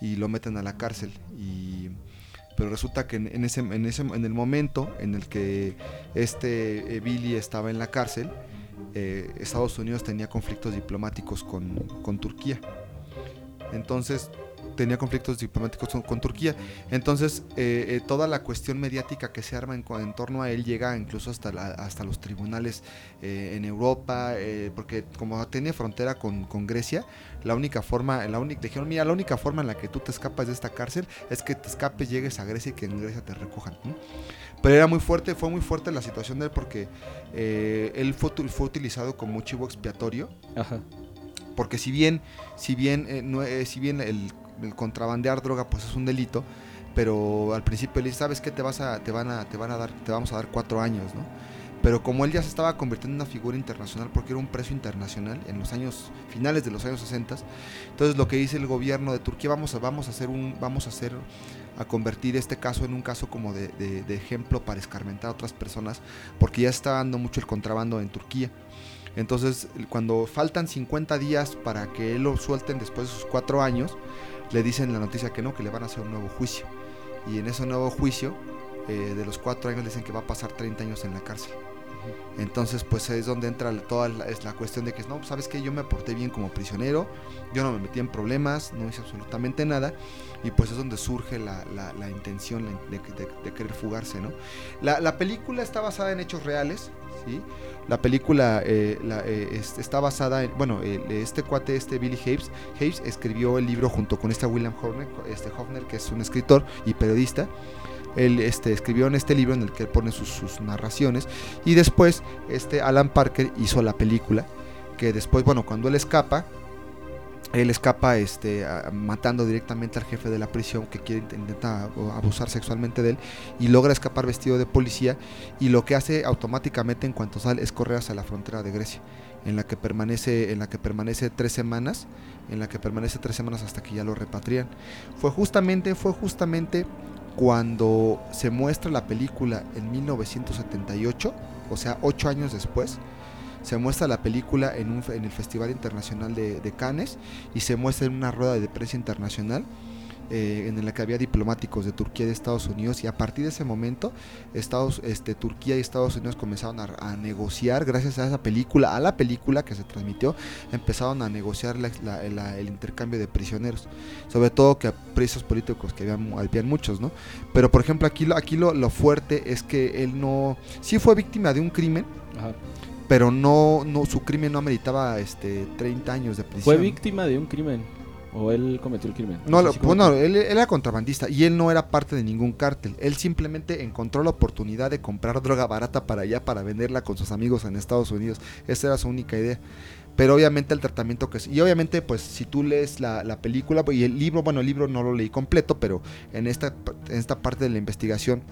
y lo meten a la cárcel. Y, pero resulta que en, en ese, en, ese, en el momento en el que este Billy estaba en la cárcel, eh, Estados Unidos tenía conflictos diplomáticos con, con Turquía. Entonces tenía conflictos diplomáticos con, con Turquía. Entonces eh, eh, toda la cuestión mediática que se arma en, torno a él llega incluso hasta, la- hasta los tribunales eh, en Europa, eh, porque como tiene frontera con, con Grecia, la única forma, la única, dijeron, mira, la única forma en la que tú te escapas de esta cárcel es que te escapes, llegues a Grecia y que en Grecia te recojan. ¿no? Pero era muy fuerte, fue muy fuerte la situación de él porque él fue, fue utilizado como un chivo expiatorio Ajá. porque si bien si bien eh, no, eh, si bien el, el contrabandear droga pues es un delito pero al principio le dice sabes qué te vas a te van a te van a dar te vamos a dar cuatro años no pero como él ya se estaba convirtiendo en una figura internacional porque era un precio internacional en los años finales de los años 60 entonces lo que dice el gobierno de Turquía vamos a vamos a hacer un vamos a hacer a convertir este caso en un caso como de ejemplo para escarmentar a otras personas porque ya está dando mucho el contrabando en Turquía entonces, cuando faltan 50 días para que él lo suelten después de sus cuatro años, le dicen la noticia que no, que le van a hacer un nuevo juicio. Y en ese nuevo juicio, eh, de los cuatro años, le dicen que va a pasar 30 años en la cárcel. Entonces, pues es donde entra toda la, es la cuestión de que, no, sabes que yo me porté bien como prisionero, yo no me metí en problemas, no hice absolutamente nada, y pues es donde surge la, la- intención de, querer fugarse, ¿no? La, la película está basada en hechos reales, ¿sí? La película eh, eh, es- está basada en, bueno, el- este cuate, este Billy Hayes, Hayes escribió el libro junto con este William Horner, este Hofner, que es un escritor y periodista. Él este, escribió en este libro en el que él pone sus, sus narraciones y después este Alan Parker hizo la película que después, bueno, cuando él escapa, él escapa este, matando directamente al jefe de la prisión que quiere int- intenta abusar sexualmente de él y logra escapar vestido de policía y lo que hace automáticamente en cuanto sale es correr hacia la frontera de Grecia en la que permanece en la que permanece tres semanas en la que permanece tres semanas hasta que ya lo repatrian. Fue justamente fue justamente cuando se muestra la película en 1978 o sea ocho años después se muestra la película en, un, en el Festival Internacional de, de Cannes y se muestra en una rueda de prensa internacional eh, en la que había diplomáticos de Turquía y de Estados Unidos y a partir de ese momento Estados, este, Turquía y Estados Unidos comenzaron a, a negociar gracias a esa película, a la película que se transmitió, empezaron a negociar la- la- la- el intercambio de prisioneros, sobre todo que a presos políticos que habían, habían muchos, ¿no? Pero por ejemplo aquí, lo, aquí lo, lo fuerte es que él no, sí fue víctima de un crimen, Ajá. pero no, no su crimen no ameritaba este 30 años de prisión. Fue víctima de un crimen. O él cometió el crimen. No, sé lo- si pues no, él, él era contrabandista y él no era parte de ningún cártel. Él simplemente encontró la oportunidad de comprar droga barata para allá para venderla con sus amigos en Estados Unidos. Esa era su única idea. Pero obviamente el tratamiento que... Y obviamente pues si tú lees la, la película y el libro, bueno el libro no lo leí completo, pero en esta, en esta parte de la investigación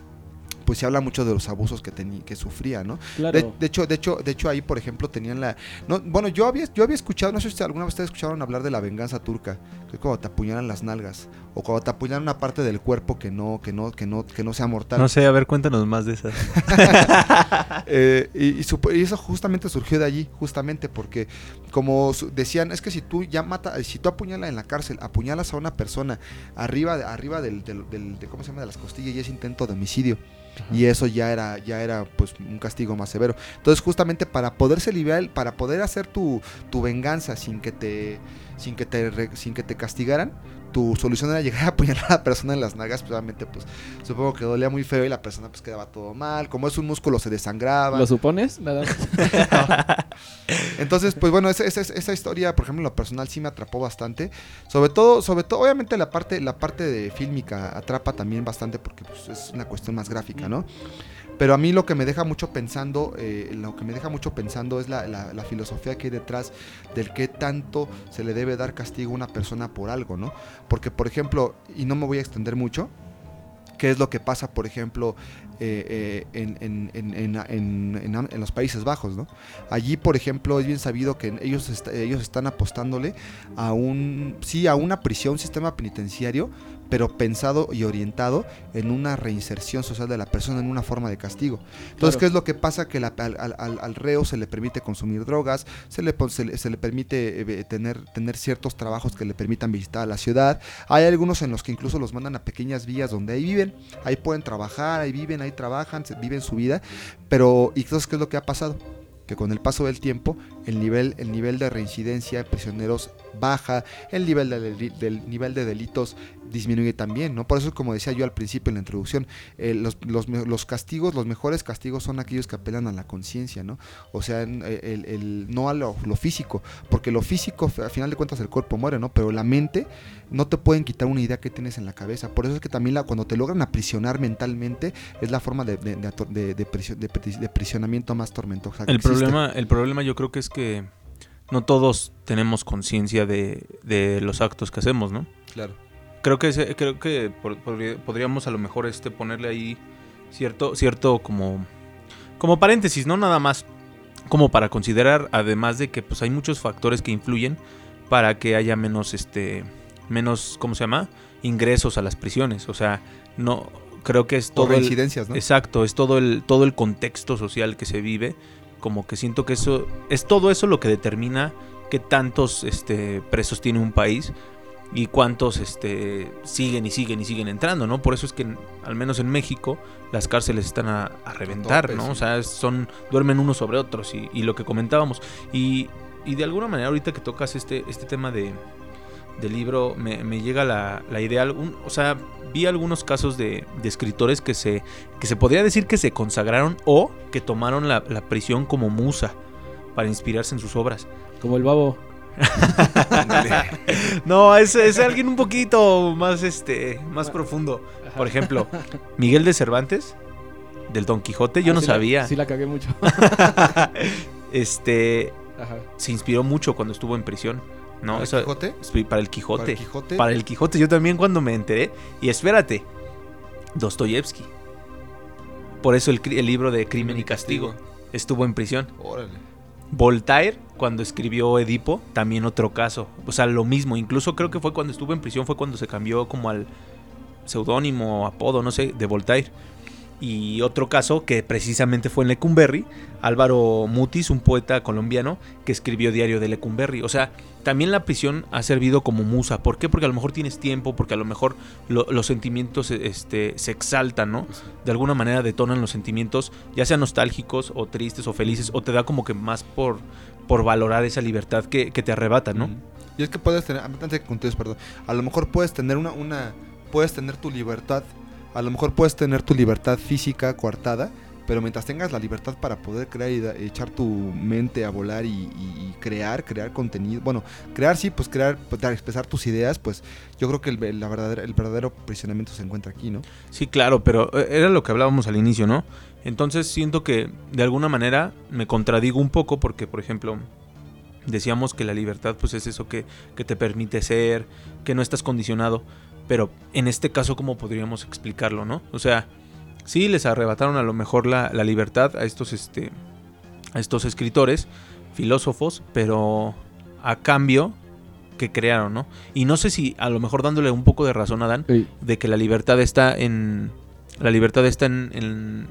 pues se habla mucho de los abusos que, teni- que sufría, ¿no? Claro. De, de hecho, de hecho, de hecho ahí, por ejemplo, tenían la. No, bueno, yo había, yo había escuchado, no sé si alguna vez ustedes escucharon hablar de la venganza turca, que es cuando te apuñalan las nalgas o cuando te apuñalan una parte del cuerpo que no, que no, que no, que no sea mortal. No sé, a ver, cuéntanos más de esas. <laughs> Eh, y, y supo- y eso justamente surgió de allí, justamente porque como su- decían, es que si tú ya mata, si tú apuñalas en la cárcel, apuñalas a una persona arriba, de- arriba del, del- del- de, ¿cómo se llama? de las costillas y es intento de homicidio. Y eso ya era, ya era pues un castigo más severo. Entonces, justamente para poderse liberar, para poder hacer tu, tu venganza sin que te, sin que te, sin que te castigaran, tu solución era llegar a apuñalar a la persona en las nalgas, pues obviamente, pues supongo que dolía muy feo y la persona pues quedaba todo mal. Como es un músculo se desangraba. ¿Lo supones? Nada. <laughs> Entonces, pues bueno, esa, esa, esa historia, por ejemplo, en lo personal sí me atrapó bastante. Sobre todo, sobre todo, obviamente la parte, la parte de fílmica atrapa también bastante porque pues, es una cuestión más gráfica, ¿no? Pero a mí lo que me deja mucho pensando, eh, lo que me deja mucho pensando es la, la- filosofía que hay detrás del qué tanto se le debe dar castigo a una persona por algo, ¿no? Porque, por ejemplo, y no me voy a extender mucho, qué es lo que pasa, por ejemplo, eh, eh, en- en- en- en los Países Bajos, ¿no? Allí, por ejemplo, es bien sabido que ellos, est- ellos están apostándole a un, sí, a una prisión, un sistema penitenciario, pero pensado y orientado en una reinserción social de la persona, en una forma de castigo. Entonces, Claro. ¿qué es lo que pasa? Que la- al, al- al- al reo se le permite consumir drogas, se le, pon- se le, se le permite eh, tener, tener ciertos trabajos que le permitan visitar la ciudad. Hay algunos en los que incluso los mandan a pequeñas villas donde ahí viven, ahí pueden trabajar, ahí viven, ahí trabajan, se- viven su vida. Pero, ¿y entonces qué es lo que ha pasado? Que con el paso del tiempo, el nivel, el nivel de reincidencia de prisioneros baja, el nivel de, del nivel de delitos disminuye también, ¿no? Por eso, como decía yo al principio en la introducción, eh, los, los los castigos, los mejores castigos son aquellos que apelan a la conciencia, ¿no? O sea, eh, el, el- no a lo, lo físico, porque lo físico, al final de cuentas, el cuerpo muere, ¿no? Pero la mente no te pueden quitar una idea que tienes en la cabeza. Por eso es que también la, cuando te logran aprisionar mentalmente, es la forma de, de, de de- de prisio- de pri- de aprisionamiento más tormentosa. que El existe. problema, el problema yo creo que es que no todos tenemos conciencia de, de los actos que hacemos, ¿no? Claro. Creo que ese- creo que por- podría- podríamos a lo mejor este ponerle ahí cierto cierto como como paréntesis, no nada más como para considerar además de que pues hay muchos factores que influyen para que haya menos este menos ¿cómo se llama? ingresos a las prisiones, o sea, no creo que es Por todo el, reincidencias, ¿no? Exacto, es todo el, todo el contexto social que se vive. Como que siento que eso. Es todo eso lo que determina qué tantos este, presos tiene un país y cuántos este, siguen y siguen y siguen entrando, ¿no? Por eso es que, al menos en México, las cárceles están a, a reventar, tope, ¿no? sí. O sea, son. duermen unos sobre otros y, y lo que comentábamos. Y, y de alguna manera, ahorita que tocas este, este tema de, del libro, me, me llega la, la idea. algún- o sea, vi algunos casos de, de escritores que se, que se podría decir que se consagraron o que tomaron la, la prisión como musa para inspirarse en sus obras. Como el babo. <laughs> No, es, es alguien un poquito más, este, más profundo. Por ejemplo, Miguel de Cervantes, del Don Quijote, yo Ah, no sí la- sabía. sí la cagué mucho. <laughs> Este, Ajá. se inspiró mucho cuando estuvo en prisión. ¿No? ¿Para el Eso- Quijote? sí, para el Quijote. ¿Para el Quijote? Para el Quijote, yo también cuando me enteré. Y espérate, Dostoyevsky. Por eso el, el libro de Crimen y Castigo estuvo en prisión. Órale. Voltaire, cuando escribió Edipo, también otro caso. O sea, lo mismo. Incluso creo que fue cuando estuvo en prisión, fue cuando se cambió como al seudónimo o apodo, no sé, de Voltaire. Y otro caso que precisamente fue en Lecumberri, Álvaro Mutis, un poeta colombiano que escribió Diario de Lecumberri. O sea, también la prisión ha servido como musa. ¿Por qué? Porque a lo mejor tienes tiempo, porque a lo mejor lo- los sentimientos este, se exaltan, ¿no? De alguna manera detonan los sentimientos, ya sean nostálgicos o tristes o felices, o te da como que más por, por valorar esa libertad que, que te arrebata, ¿no? Y es que puedes tener, antes de que perdón, a lo mejor puedes tener una, una, puedes tener tu libertad, a lo mejor puedes tener tu libertad física coartada, pero mientras tengas la libertad para poder crear y echar tu mente a volar y, crear, crear contenido, bueno, crear sí, pues crear, pues, expresar tus ideas, pues yo creo que el, la el verdadero prisionamiento se encuentra aquí, ¿no? Sí, claro, pero eh, era lo que hablábamos al inicio, ¿no? Entonces siento que de alguna manera me contradigo un poco porque, por ejemplo, decíamos que la libertad pues es eso que te permite ser, que no estás condicionado, pero en este caso, ¿cómo podríamos explicarlo, no? O sea, sí les arrebataron a lo mejor la, la libertad a estos, este, a estos escritores, filósofos, pero a cambio que crearon, ¿no? Y no sé si a lo mejor dándole un poco de razón a Dan, de que la libertad está en la libertad está en en,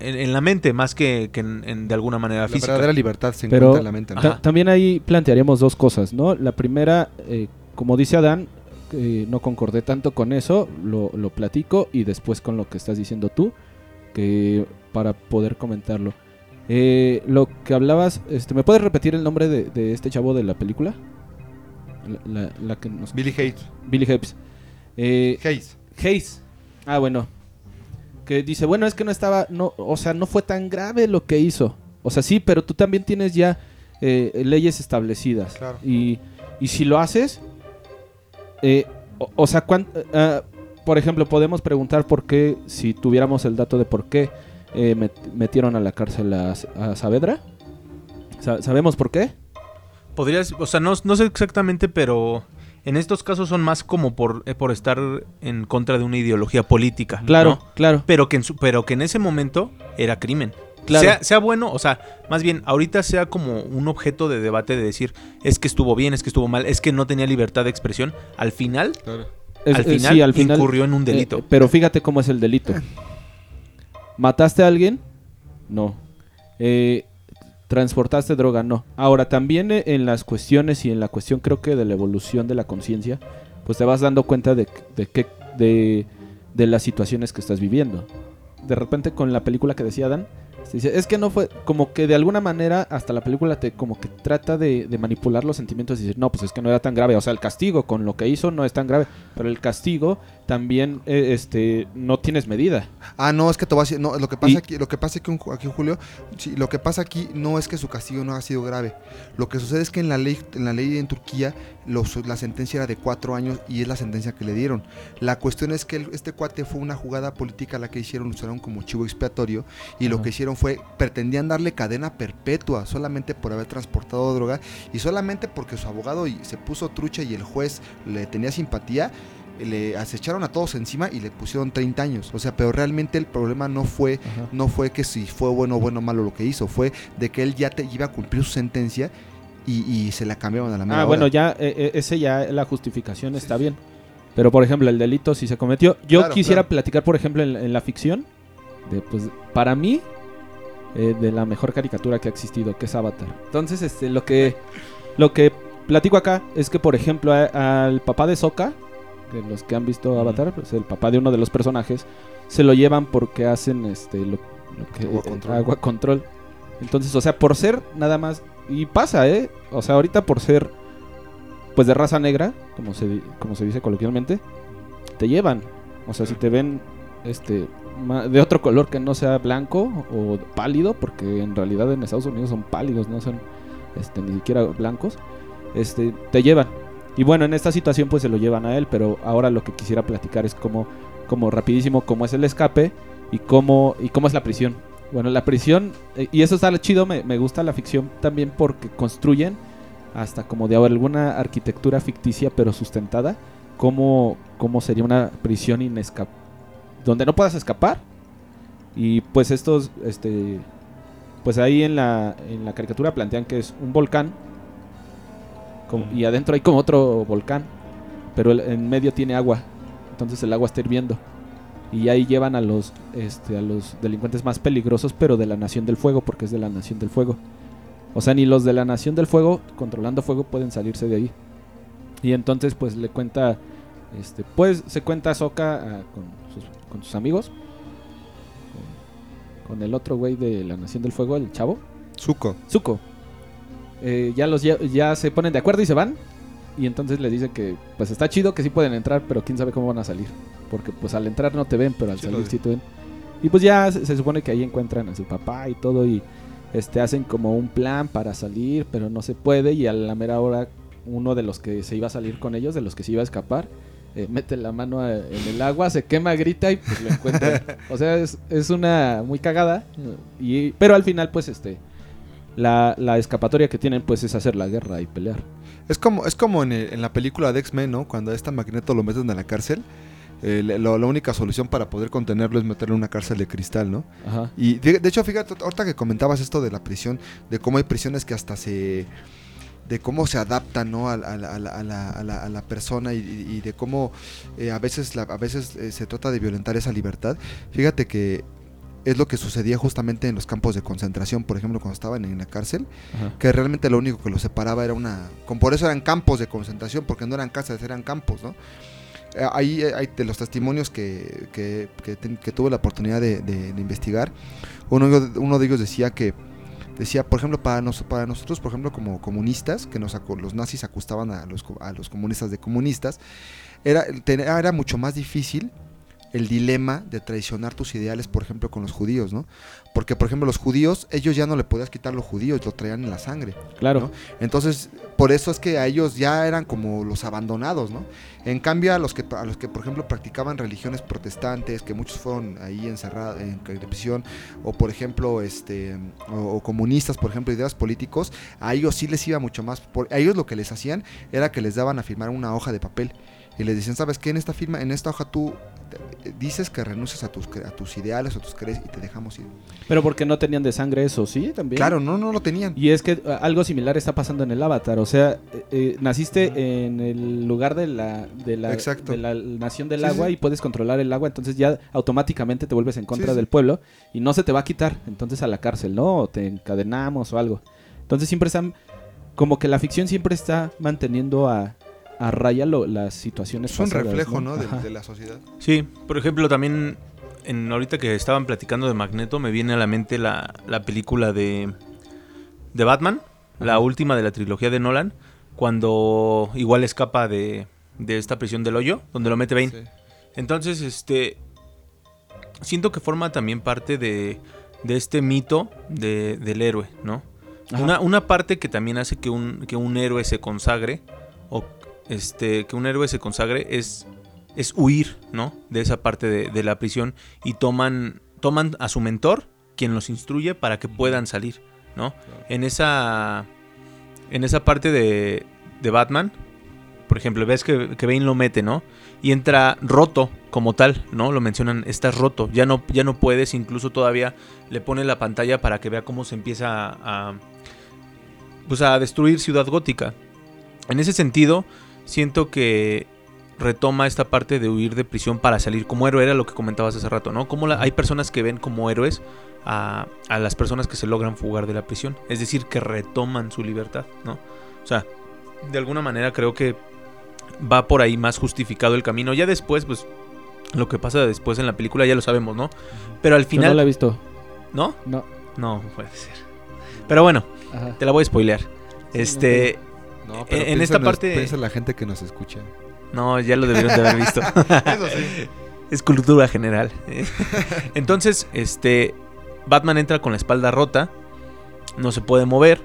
en- en la mente más que, que en, en de alguna manera La física verdadera libertad se Pero- encuentra en la mente, ¿no? También ahí plantearíamos dos cosas, ¿no? La primera, eh, como dice Adán, eh, no concordé tanto con eso, lo, lo platico y después con lo que estás diciendo tú, que para poder comentarlo. Eh, lo que hablabas, este, ¿me puedes repetir el nombre de, de este chavo de la película? La, la- la que nos... Billy Hayes. Billy Hayes. Eh, Hayes. Hayes. Ah, bueno. Que dice, bueno, es que no estaba, no, o sea, no fue tan grave lo que hizo. O sea, sí, pero tú también tienes ya eh, leyes establecidas. Claro. Y, y si lo haces, eh, o, o sea, cuán- ah, por ejemplo, podemos preguntar por qué, si tuviéramos el dato de por qué eh, met- metieron a la cárcel a, a Saavedra. Sa- ¿Sabemos por qué? podrías o sea no, no sé exactamente pero en estos casos son más como por eh, por estar en contra de una ideología política Claro, ¿no? claro. pero que en su, pero que en ese momento era crimen Claro. sea, sea bueno, o sea, más bien, ahorita sea como un objeto de debate de decir, es que estuvo bien, es que estuvo mal, es que no tenía libertad de expresión, al final, al eh, final, sí, al final incurrió en un Eh, delito. eh, pero fíjate cómo es el delito. ¿Mataste a alguien? No. Eh, ¿Transportaste droga? No. Ahora, también en las cuestiones y en la cuestión creo que de la evolución de la conciencia, pues te vas dando cuenta de, de, qué- de, de las situaciones que estás viviendo. De repente con la película que decía Dan, dice, es que no fue, como que de alguna manera hasta la película te como que trata de, de manipular los sentimientos y decir, no, pues es que no era tan grave. O sea, el castigo con lo que hizo no es tan grave, pero el castigo también, eh, este, no tienes medida. Ah, no, es que te decir, no, lo que pasa Y- aquí, lo que pasa aquí, aquí, Julio, sí, lo que pasa aquí no es que su castigo no ha sido grave. Lo que sucede es que en la ley, en la ley en Turquía, los- la sentencia era de cuatro años y es la sentencia que le dieron. La cuestión es que el- este cuate fue una jugada política la que hicieron, lo usaron como chivo expiatorio y lo que hicieron fue pretendían darle cadena perpetua solamente por haber transportado droga y solamente porque su abogado se puso trucha y el juez le tenía simpatía le acecharon a todos encima y le pusieron 30 años. O sea, pero realmente el problema no fue, Ajá. no fue que si fue bueno, bueno o malo lo que hizo, fue de que él ya te iba a cumplir su sentencia y, y se la cambiaron a la mera Ah, bueno, ya, eh, eh, ese ya, la justificación está bien. Pero, por ejemplo, el delito si se cometió. Yo Claro, quisiera claro. platicar, por ejemplo, en, en la ficción, de, pues, para mí, eh, de la mejor caricatura que ha existido, que es Avatar. Entonces, este, lo que, lo que platico acá es que, por ejemplo, a- al papá de Sokka, que los que han visto Avatar, pues, el papá de uno de los personajes, se lo llevan porque hacen este lo, lo que Agua control. agua control. Entonces, o sea, por ser nada más y pasa, ¿eh? O sea, ahorita por ser pues de raza negra, como se como se dice coloquialmente, te llevan. O sea, si te ven este de otro color que no sea blanco o pálido, porque en realidad en Estados Unidos son pálidos, no son este ni siquiera blancos, este te llevan. Y bueno, en esta situación pues se lo llevan a él, pero ahora lo que quisiera platicar es como como rapidísimo cómo es el escape y cómo y cómo es la prisión. Bueno, la prisión eh, y eso está chido, me, me gusta la ficción también porque construyen hasta como de alguna arquitectura ficticia pero sustentada, cómo, cómo sería una prisión inescap donde no puedas escapar. Y pues estos, este, pues ahí en la, en la caricatura plantean que es un volcán. Como- y adentro hay como otro volcán, pero el- en medio tiene agua, entonces el agua está hirviendo. y ahí llevan a los este a los delincuentes más peligrosos pero de la Nación del Fuego porque es de la Nación del Fuego. O sea ni los de la Nación del Fuego controlando fuego pueden salirse de ahí. Y entonces pues le cuenta este pues se cuenta Soka con, sus, con sus amigos. Con, con el otro güey de la Nación del Fuego el chavo. Zuko. Zuko. Eh, ya los ya se ponen de acuerdo y se van. Y entonces le dice que pues está chido que sí pueden entrar pero quién sabe cómo van a salir. Porque pues al entrar no te ven pero al Sí, salir sí te ven. Y pues ya se, se supone que ahí encuentran a su papá y todo y este hacen como un plan para salir pero no se puede. Y a la mera hora uno de los que se iba a salir con ellos de los que se iba a escapar eh, mete la mano a- en el agua se quema grita y pues lo encuentran o sea es, es una muy cagada y pero al final pues este la, la escapatoria que tienen pues es hacer la guerra y pelear. Es como, es como en, el- en la película de X-Men, ¿no? Cuando a esta Magneto lo meten en la cárcel. eh, la única solución para poder contenerlo es meterlo en una cárcel de cristal, ¿no? Ajá. Y de, de hecho, fíjate, ahorita que comentabas esto de la prisión, de cómo hay prisiones que hasta se... de cómo se adaptan ¿no? a, la- a a a la- persona y, de cómo eh, a veces, la- a veces eh, se trata de violentar esa libertad. Fíjate que es lo que sucedía justamente en los campos de concentración, por ejemplo, cuando estaban en la cárcel, Ajá. que realmente lo único que los separaba era una... Con, por eso eran campos de concentración, porque no eran casas, eran campos, ¿no? Eh, Ahí hay de los testimonios que, que, que tuve la oportunidad de, de- de investigar. Uno, uno de ellos decía que, decía, por ejemplo, para, nos- para nosotros, por ejemplo, como comunistas, que nos, los nazis acusaban a los, a los comunistas de comunistas, era, era mucho más difícil el dilema de traicionar tus ideales, por ejemplo, con los judíos, ¿no? Porque, por ejemplo, los judíos, ellos ya no le podías quitar los judíos, lo traían en la sangre. Claro. ¿no? Entonces, por eso es que a ellos ya eran como los abandonados, ¿no? En cambio, a los que, a los que por ejemplo, practicaban religiones protestantes, que muchos fueron ahí encerrados en prisión, o por ejemplo, este, o, o comunistas, por ejemplo, ideas políticos, a ellos sí les iba mucho más. Por, a ellos lo que les hacían era que les daban a firmar una hoja de papel y les decían, ¿sabes qué? En esta firma, en esta hoja tú dices que renuncias a tus, a tus ideales o tus crees y te dejamos ir. Pero porque no tenían de sangre eso, ¿sí? También. Claro, no, no lo tenían. Y es que eh, algo similar está pasando en el Avatar. O sea, eh, eh, naciste en el lugar de la, de la, Exacto. de la nación del Sí, agua sí. y puedes controlar el agua. Entonces ya automáticamente te vuelves en contra sí. del pueblo y no se te va a quitar. Entonces a la cárcel, ¿no? O te encadenamos o algo. Entonces siempre están. Como que la ficción siempre está manteniendo a, a raya lo- las situaciones Es un pasadas, reflejo, ¿no? De, la sociedad. Sí, por ejemplo, también en, ahorita que estaban platicando de Magneto, me viene a la mente la, la película de, de Batman, la última de la trilogía de Nolan, cuando igual escapa de, de esta prisión del hoyo, donde lo mete Bane. Sí. Entonces, este. Siento que forma también parte de, de este mito de- del héroe, ¿no? Una, una parte que también hace que un, que un héroe se consagre, o este, que un héroe se consagre, es, es huir, ¿no? De esa parte de, de la prisión y toman, toman a su mentor, quien los instruye para que puedan salir, ¿no? En esa, en esa parte de, de Batman, por ejemplo, ves que, que Bane lo mete, ¿no? Y entra roto como tal, ¿no? Lo mencionan, estás roto, ya no, ya no puedes, incluso todavía le pone la pantalla para que vea cómo se empieza a, a, pues a destruir Ciudad Gótica. En ese sentido, siento que retoma esta parte de huir de prisión para salir como héroe, era lo que comentabas hace rato, ¿no? Como la- hay personas que ven como héroes a, a las personas que se logran fugar de la prisión, es decir, que retoman su libertad, ¿no? O sea, de alguna manera creo que va por ahí más justificado el camino. Ya después, pues, lo que pasa después en la película ya lo sabemos, ¿no? Pero al Yo final... no la he visto. ¿No? No. No, puede ser. Pero bueno, Ajá. te la voy a spoilear. este... No, pero En- esta parte- Piensa la gente que nos escucha. No, ya lo debieron de haber visto. <laughs> Eso sí. es cultura general. Entonces, este. Batman entra con la espalda rota. No se puede mover.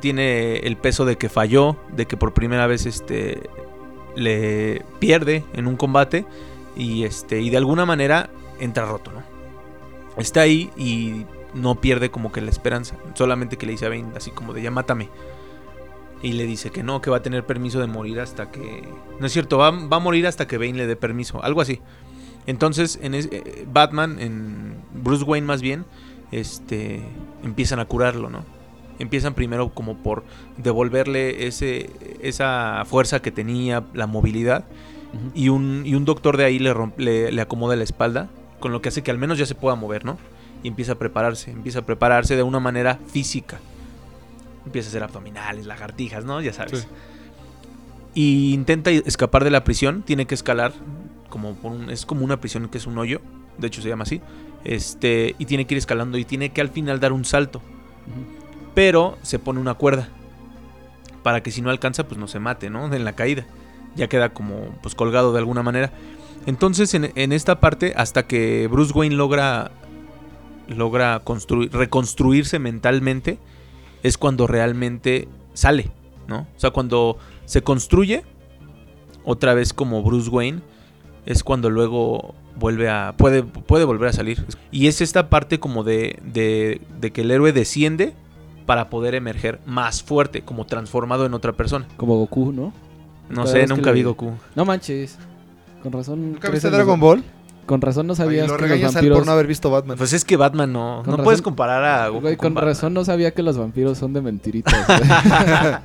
Tiene el peso de que falló. De que por primera vez este. Le pierde en un combate. Y este. Y de alguna manera entra roto, ¿no? Está ahí y no pierde como que la esperanza. Solamente que le dice a Bane así como de ya mátame. Y le dice que no, que va a tener permiso de morir hasta que... No es cierto, va, va a morir hasta que Bane le dé permiso. Algo así. Entonces, en es- eh, Batman, en Bruce Wayne más bien, este, empiezan a curarlo, ¿no? Empiezan primero como por devolverle ese, esa fuerza que tenía, la movilidad. y un, y un doctor de ahí le, le, le acomoda la espalda, con lo que hace que al menos ya se pueda mover, ¿no? Y empieza a prepararse, empieza a prepararse de una manera física. Empieza a hacer abdominales, lagartijas, ¿no? Ya sabes. Sí. Y intenta escapar de la prisión, tiene que escalar, como por un- es como una prisión que es un hoyo, de hecho se llama así. Este, y tiene que ir escalando y tiene que al final dar un salto, pero se pone una cuerda para que si no alcanza pues no se mate, ¿no? En la caída. Ya queda como pues colgado de alguna manera. Entonces en, en esta parte hasta que Bruce Wayne logra logra construir reconstruirse mentalmente es cuando realmente sale, ¿no? O sea, cuando se construye otra vez como Bruce Wayne es cuando luego vuelve a puede puede volver a salir y es esta parte como de, de, de que el héroe desciende para poder emerger más fuerte como transformado en otra persona Como Goku, ¿no? no Cada sé nunca le- vi Goku No manches. Con razón. ¿Nunca viste Dragon Ball? Con razón no Ay, sabías lo que los vampiros. por no haber visto Batman. pues es que Batman no Con no razón- puedes comparar a Goku Güey, con razón no sabía que los vampiros son de mentiritas. <laughs> <laughs>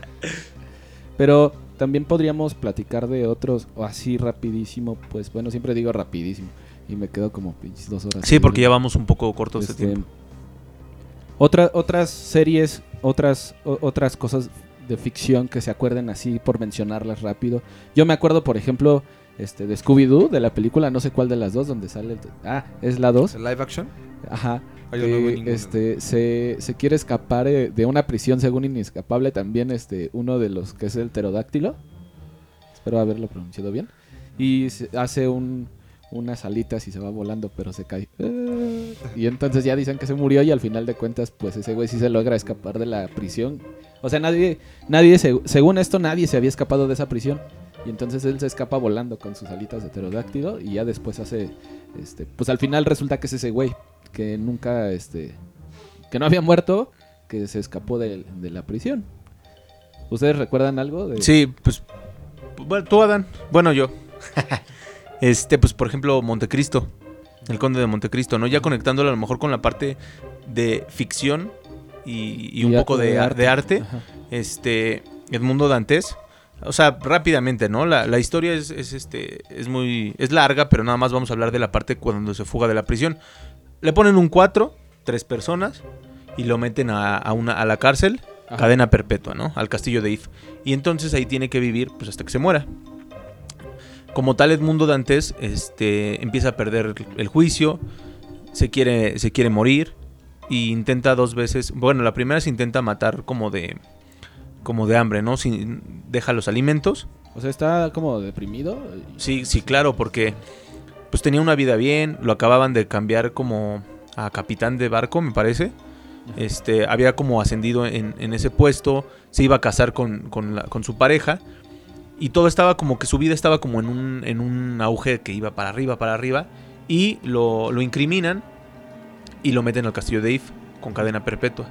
Pero también podríamos platicar de otros, o así rapidísimo, pues bueno, siempre digo rapidísimo. Y me quedo como pinches dos horas. sí porque ya va vamos un poco cortos de tiempo Otra, otras series, otras, o- otras cosas de ficción que se acuerden así por mencionarlas rápido. Yo me acuerdo, por ejemplo, este, de Scooby-Doo, de la película, no sé cuál de las dos, donde sale... el- Ah, es la 2. ¿El live action? Ajá. No ninguna. este, se, se quiere escapar eh, de una prisión según inescapable también este uno de los que es el pterodáctilo. Espero haberlo pronunciado bien. Y se- hace un, unas alitas y se va volando, pero se cae. Eh, Y entonces ya dicen que se murió y al final de cuentas, pues ese güey sí se logra escapar de la prisión. O sea, nadie, nadie se- según esto, nadie se había escapado de esa prisión. Y entonces él se escapa volando con sus alitas de pterodáctilo y ya después hace, este, pues al final resulta que es ese güey que nunca, este, que no había muerto, que se escapó de, de la prisión. ¿Ustedes recuerdan algo? De... Sí, pues. Bueno, tú, Adán. Bueno, yo. <laughs> este, pues, por ejemplo, Montecristo. El Conde de Montecristo, ¿no? Ya conectándolo a lo mejor con la parte de ficción y, y un poco de, de arte. Ajá. Este. Edmundo Dantes. O sea, rápidamente, ¿no? La, la historia es, es, este. es muy. es larga, pero nada más vamos a hablar de la parte cuando se fuga de la prisión. Le ponen un 4, tres personas, y lo meten a, a una, a la cárcel Ajá. cadena perpetua, ¿no? Al castillo de If. Y entonces ahí tiene que vivir pues hasta que se muera. Como tal Edmundo Dantes este, empieza a perder el juicio, se quiere, se quiere morir y intenta dos veces, bueno, la primera se intenta matar como de como de hambre, ¿no? Sin, deja los alimentos. O sea, está como deprimido. Sí, sí, claro, porque pues tenía una vida bien, lo acababan de cambiar como a capitán de barco, me parece. Este, había como ascendido en, en ese puesto, se iba a casar con, con la- con su pareja y todo estaba como que su vida estaba como en un, en un auge que iba para arriba, para arriba y lo, lo incriminan y lo meten al castillo de If con cadena perpetua.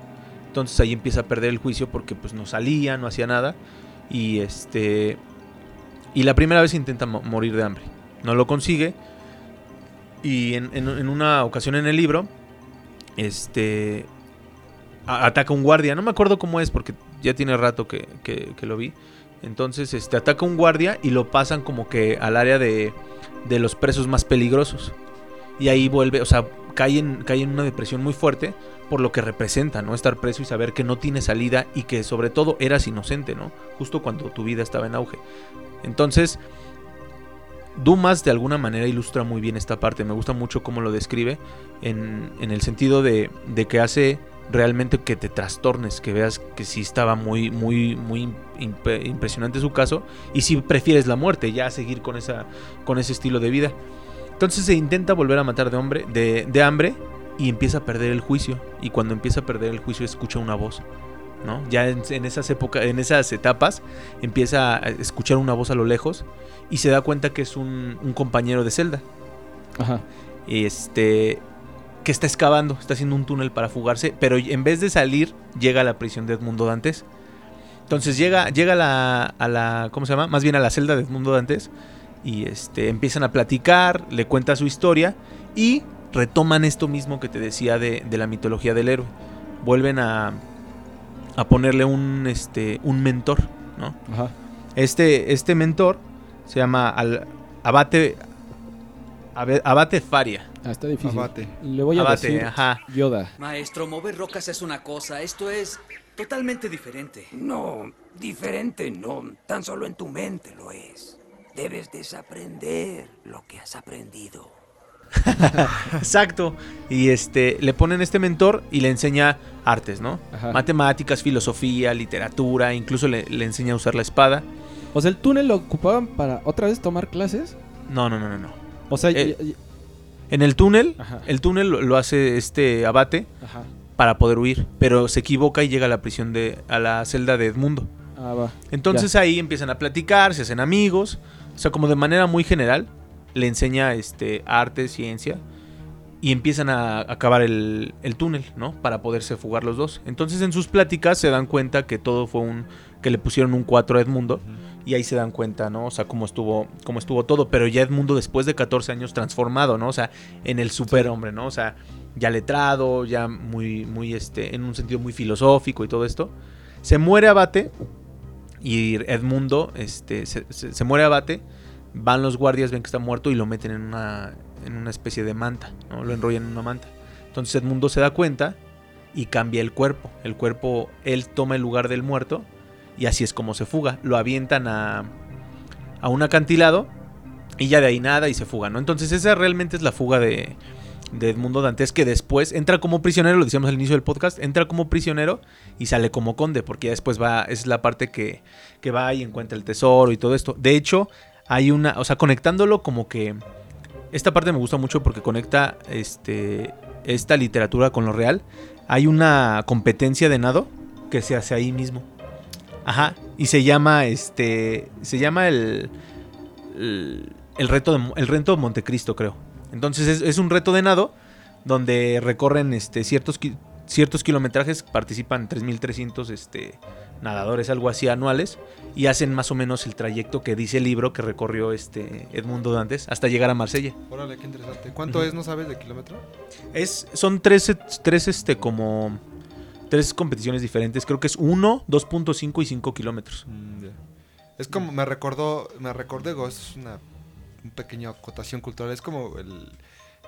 Entonces ahí empieza a perder el juicio porque pues no salía, no hacía nada y este y la primera vez intenta mo- morir de hambre, no lo consigue y en, una ocasión en el libro este ataca un guardia. No me acuerdo cómo es porque ya tiene rato que, que- que lo vi. Entonces, este ataca un guardia y lo pasan como que al área de, de los presos más peligrosos. Y ahí vuelve, o sea, cae en, cae en una depresión muy fuerte por lo que representa, ¿no? Estar preso y saber que no tiene salida y que sobre todo eras inocente, ¿no? Justo cuando tu vida estaba en auge. Entonces, Dumas de alguna manera ilustra muy bien esta parte. Me gusta mucho cómo lo describe en, en el sentido de, de que hace realmente que te trastornes, que veas que sí estaba muy, muy, muy imp- impresionante su caso y si prefieres la muerte, ya seguir con, esa, con ese estilo de vida. Entonces se intenta volver a matar de, hombre, de, de hambre y empieza a perder el juicio. Y cuando empieza a perder el juicio escucha una voz. ¿no? Ya en, en esas épocas, en esas etapas, empieza a escuchar una voz a lo lejos y se da cuenta que es un, un compañero de celda. Ajá. Este. Que está excavando, está haciendo un túnel para fugarse, pero en vez de salir, llega a la prisión de Edmundo Dantes. Entonces llega, llega a la, a la. ¿Cómo se llama? Más bien a la celda de Edmundo Dantes. Y este, empiezan a platicar, le cuenta su historia y retoman esto mismo que te decía de, de la mitología del héroe. Vuelven a, a ponerle un, este, un mentor, ¿no? Ajá. Este, este mentor se llama Al- Abate. Abate Faria. Ah, está difícil. Abate. Le voy a Abate, decir ajá. Yoda. Maestro, mover rocas es una cosa, esto es totalmente diferente. No, diferente no, tan solo en tu mente lo es. Debes desaprender lo que has aprendido. <laughs> Exacto. Y este le ponen este mentor y le enseña artes, ¿no? Ajá. Matemáticas, filosofía, literatura, incluso le, le enseña a usar la espada. O sea, el túnel lo ocupaban para otra vez tomar clases. No, no, no, no, no. O sea, Eh, y- y- En el túnel, Ajá. el túnel lo, hace este abate ajá. para poder huir, pero se equivoca y llega a la prisión de a la celda de Edmundo. Ah, va. Entonces ahí empiezan a platicar, se hacen amigos, o sea, como de manera muy general, le enseña este arte, ciencia y empiezan a acabar el, el túnel, ¿no? Para poderse fugar los dos. Entonces en sus pláticas se dan cuenta que todo fue un que le pusieron un 4 a Edmundo y ahí se dan cuenta, ¿no? O sea, cómo estuvo cómo estuvo todo, pero ya Edmundo después de 14 años transformado, ¿no? O sea, en el superhombre, ¿no? O sea, ya letrado, ya muy muy este en un sentido muy filosófico y todo esto. Se muere Abate y Edmundo este, se, se- se muere Abate. Van los guardias, ven que está muerto y lo meten en una, en una especie de manta, ¿no? Lo enrollan en una manta. Entonces Edmundo se da cuenta y cambia el cuerpo. El cuerpo, él toma el lugar del muerto y así es como se fuga. Lo avientan a, a un acantilado y ya de ahí nada y se fuga, ¿no? Entonces esa realmente es la fuga de, de Edmundo Dantes que después entra como prisionero, lo decíamos al inicio del podcast, entra como prisionero y sale como conde, porque ya después va, es la parte que, que va y encuentra el tesoro y todo esto. De hecho, hay una, o sea, conectándolo como que esta parte me gusta mucho porque conecta este esta literatura con lo real. Hay una competencia de nado que se hace ahí mismo. Ajá, y se llama este se llama el el, reto de, el reto de Montecristo, creo. Entonces es, es un reto de nado donde recorren este ciertos ciertos kilometrajes, participan 3300 este nadadores, algo así anuales y hacen más o menos el trayecto que dice el libro que recorrió este Edmundo Dantes hasta llegar a Marsella. Órale, qué interesante. ¿Cuánto es, no sabes, de kilómetro? Es, son tres, tres, este, como, tres competiciones diferentes. Creo que es 1, 2.5 y 5 kilómetros. Mm. Es como, me recordó, me recordé, es una, un pequeño acotación cultural, es como el,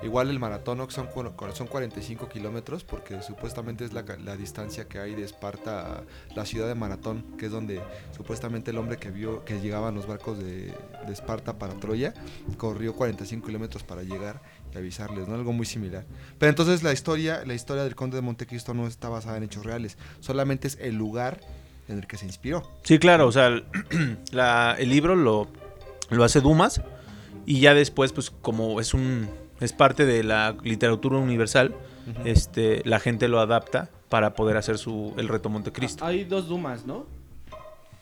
igual el maratón, son, son 45 kilómetros, porque supuestamente es la, la distancia que hay de Esparta a la ciudad de Maratón, que es donde supuestamente el hombre que vio que llegaban los barcos de, de Esparta para Troya, corrió 45 kilómetros para llegar y avisarles, ¿no? Algo muy similar. Pero entonces la historia, la historia del conde de Montecristo no está basada en hechos reales, solamente es el lugar en el que se inspiró. Sí, claro, o sea, el, <clears throat> el libro lo, lo hace Dumas y ya después, pues como es un es parte de la literatura universal, este, la gente lo adapta para poder hacer su el reto Montecristo. Hay dos Dumas, ¿no?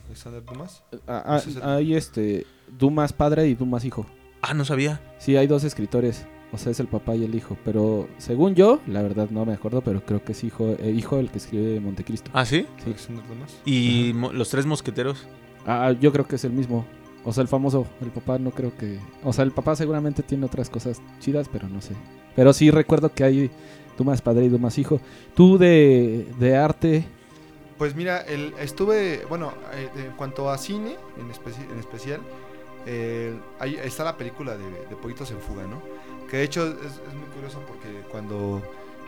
¿Alexander Dumas? Ah, ah, hay este Dumas padre y Dumas hijo. Ah, no sabía. Sí, hay dos escritores. O sea, es el papá y el hijo. Pero según yo, la verdad no me acuerdo, pero creo que es hijo, eh, hijo el que escribe Montecristo. Ah, sí. Sí. ¿Alexander Dumas? Y los tres mosqueteros. Ah, yo creo que es el mismo. O sea, el famoso. El papá no creo que. O sea, el papá seguramente tiene otras cosas chidas, pero no sé. Pero sí recuerdo que hay Dumas padre y Dumas hijo. Tú de, de arte. Pues mira, el, estuve, bueno, eh, en cuanto a cine en, especi- en especial, eh, ahí está la película de, de en Fuga, ¿no? Que de hecho es, es muy curioso porque cuando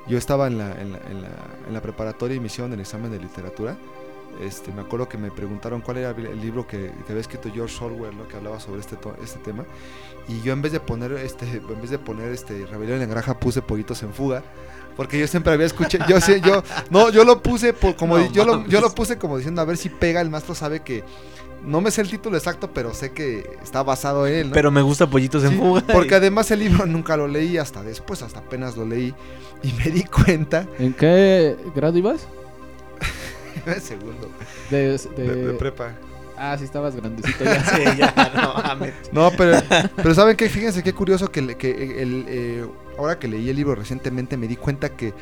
yo estaba en la, en la, en la, en la preparatoria y me hicieron el examen de literatura, este, me acuerdo que me preguntaron cuál era el libro que, que había escrito George Orwell, ¿no? que hablaba sobre este, este tema. Y yo en vez de poner este, <laughs> en vez de poner este Rebelión en la Granja puse Pollitos en Fuga. Porque yo siempre había escuchado, <laughs> yo sé, yo, no, yo lo puse por, como, No yo, lo, yo lo puse como diciendo a ver si pega, el maestro sabe que, no me sé el título exacto, pero sé que está basado en él, ¿no? Pero me gusta Pollitos en Sí, Fuga. Porque además el libro nunca lo leí hasta después, hasta apenas lo leí y me di cuenta, ¿En qué grado ibas? <laughs> segundo, De, de, de- de prepa. Ah, sí, estabas grandecito ya. <laughs> Sí, ya, no mames. No, pero, pero ¿saben qué? Fíjense qué curioso que, le- que el, eh, ahora que leí el libro recientemente me di cuenta que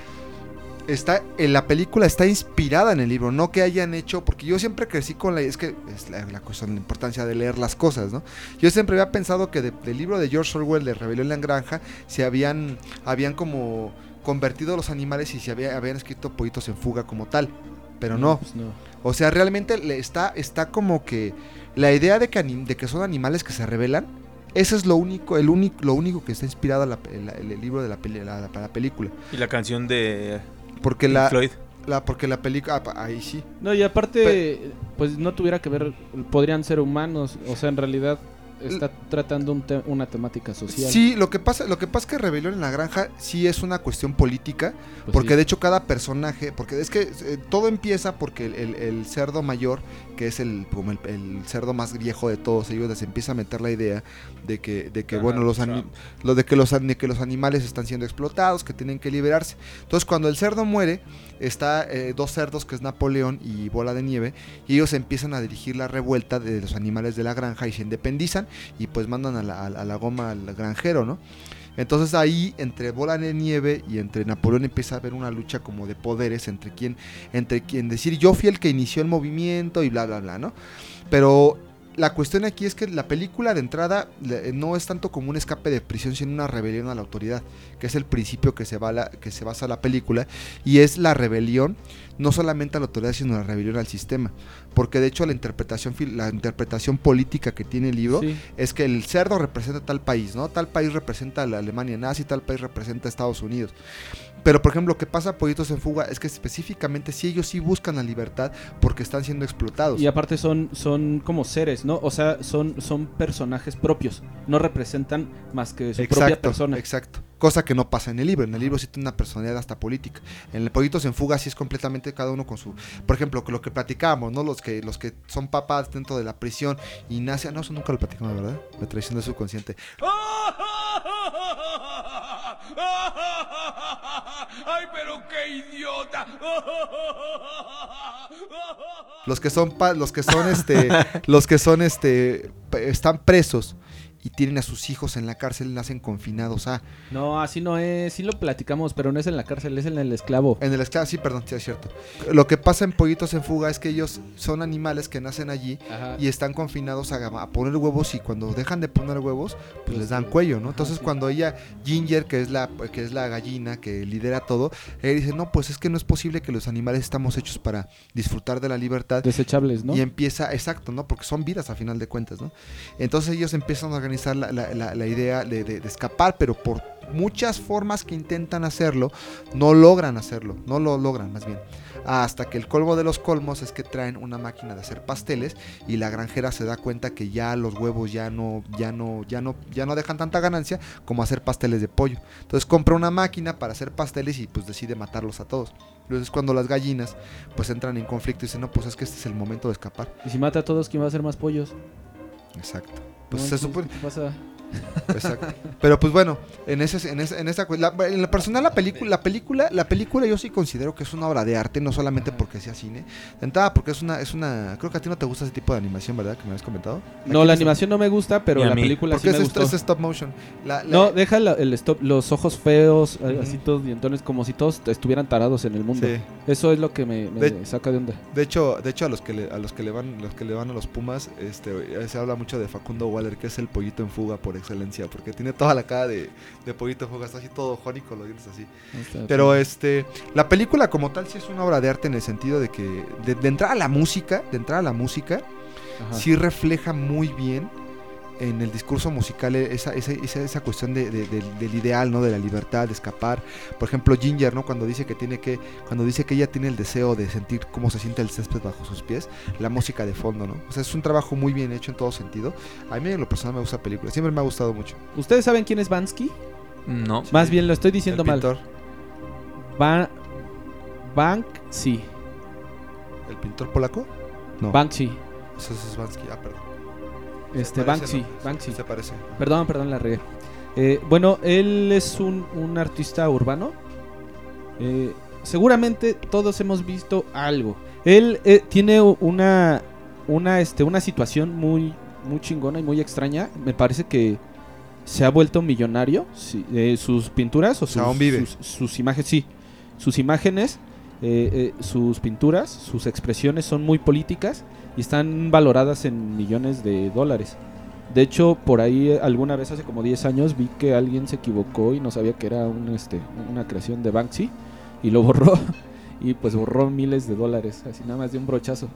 está en la película está inspirada en el libro, no que hayan hecho, porque yo siempre crecí con la, es que es la, la cuestión, la importancia de leer las cosas, ¿no? Yo siempre había pensado que de- del libro de George Orwell de Rebelión en la Granja se habían, habían como convertido los animales y se había- habían escrito pollitos en fuga como tal, pero no. Pues no. O sea, realmente le está, está como que la idea de que, anim- de que son animales que se rebelan Eso es lo único, el único, lo único que está inspirado a la la- el, libro de la, peli- la- la- la película. Y la canción de Porque la, Floyd. la, porque la película, ah, ahí sí. No, y aparte, pues no tuviera que ver, podrían ser humanos, o sea, en realidad está tratando un te- una temática social. Sí, lo que pasa, lo que pasa es que Rebelión en la Granja sí es una cuestión política, Pues porque sí. de hecho cada personaje, porque es que eh, todo empieza porque el, el- el cerdo mayor, que es el, como el, el cerdo más viejo de todos ellos, les empieza a meter la idea de que, de que Ajá, bueno, los, ani- Trump. lo de que los, de que los animales están siendo explotados, que tienen que liberarse. Entonces cuando el cerdo muere, está eh, dos cerdos que es Napoleón y Bola de Nieve, y ellos empiezan a dirigir la revuelta de los animales de la granja y se independizan y pues mandan a la, a la- a la goma al granjero, ¿no? Entonces ahí entre Bola de Nieve y entre Napoleón empieza a haber una lucha como de poderes entre quien, entre quien decir yo fui el que inició el movimiento y bla bla bla, ¿no? Pero la cuestión aquí es que la película de entrada le- no es tanto como un escape de prisión, sino una rebelión a la autoridad, que es el principio que se, va la- que se basa la película, y es la rebelión no solamente a la autoridad, sino la rebelión al sistema. Porque de hecho la interpretación, la interpretación política que tiene el libro Sí. es que el cerdo representa tal país, ¿no? Tal país representa a la Alemania nazi, tal país representa a Estados Unidos. Pero por ejemplo, lo que pasa a Pollitos en Fuga es que específicamente si ellos sí buscan la libertad porque están siendo explotados. Y aparte son, son como seres, ¿no? O sea, son, son personajes propios. No representan más que su propia persona. Exacto. Cosa que no pasa en el libro. En el libro sí tiene una personalidad hasta política. En el Pollitos en Fuga sí es completamente cada uno con su. Por ejemplo, que lo que platicábamos, ¿no? Los que, los que son papás dentro de la prisión y nacen. No, eso nunca lo platicamos, ¿verdad? La traición del subconsciente. <laughs> ¡Ay, pero qué idiota! Los que son pa- los que son este. los que son este. están presos y tienen a sus hijos en la cárcel, nacen confinados a. No, así no es. Sí lo platicamos, pero no es en la cárcel, es en el esclavo. En el esclavo, sí, perdón, sí es cierto. Lo que pasa en Pollitos en Fuga es que ellos son animales que nacen allí Ajá. y están confinados a, a poner huevos y cuando dejan de poner huevos, pues les dan cuello, ¿no? Entonces sí. cuando ella, Ginger, que es la que es la gallina que lidera todo, ella dice, no, pues es que no es posible que los animales estamos hechos para disfrutar de la libertad. Desechables, ¿no? Y empieza, exacto, ¿no? Porque son vidas a final de cuentas, ¿no? Entonces ellos empiezan a organizar la, idea de, de- de escapar, pero por muchas formas que intentan hacerlo, no logran hacerlo, no lo logran más bien. Hasta que el colmo de los colmos es que traen una máquina de hacer pasteles y la granjera se da cuenta que ya los huevos ya no, ya no, ya no, ya no dejan tanta ganancia como hacer pasteles de pollo. Entonces compra una máquina para hacer pasteles y pues decide matarlos a todos. Entonces cuando las gallinas pues entran en conflicto y dicen, no, pues es que este es el momento de escapar. Y si mata a todos, ¿quién va a hacer más pollos? Exacto. Pues No, se ¿qué- supone. pasa? Exacto. Pero pues bueno, en ese, en esa, en esa cu- la, en lo personal la película, la película, la película yo sí considero que es una obra de arte, no solamente porque sea cine. Entrada porque es una, es una, creo que a ti no te gusta ese tipo de animación, ¿verdad? Que me habías comentado. No, la animación no me gusta, pero la mí. película Porque sí es, me est- gustó. es stop motion. La- la- No, deja la- el stop, los ojos feos, así todos dientones, como si todos estuvieran tarados en el mundo. sí. Eso es lo que me, me De- saca de onda. De hecho, de hecho a los que le, a los que le van, los que le van a los Pumas, este, se habla mucho de Facundo Waller, que es el pollito en fuga por excelencia, porque tiene toda la cara de, de pollito está así todo jónico, los dientes así. Está- Pero este, la película como tal sí es una obra de arte en el sentido de que de, de entrada a la música, de entrada a la música, Ajá. sí refleja muy bien en el discurso musical esa, esa, esa, esa cuestión de, de- del- del ideal, ¿no? De la libertad, de escapar. Por ejemplo, Ginger, ¿no? Cuando dice que tiene que, cuando dice que ella tiene el deseo de sentir cómo se siente el césped bajo sus pies, la música de fondo, ¿no? O sea, es un trabajo muy bien hecho en todo sentido. A mí en lo personal me gusta la película, siempre me ha gustado mucho. ¿Ustedes saben quién es Bansky? No. Más bien lo estoy diciendo el mal. pintor, Ba Banksy. el pintor polaco? No, Banksy. eso es Bansky. Ah, perdón. Este, Parece, Banksy. ¿no? Banksy. Se parece. Perdón, perdón, la regué. Eh, bueno, él es un, un artista urbano. Eh, seguramente todos hemos visto algo. Él eh, tiene una, una, este, una situación muy, muy chingona y muy extraña. Me parece que se ha vuelto millonario. Sí, eh, sus pinturas o sus, aún vive. sus, sus imágenes, sí. Sus imágenes, sus pinturas, sus expresiones son muy políticas y están valoradas en millones de dólares. De hecho, por ahí eh, alguna vez hace como 10 años vi que alguien se equivocó y no sabía que era un, este, una creación de Banksy y lo <laughs> borró. Y pues borró miles de dólares, así nada más de un brochazo.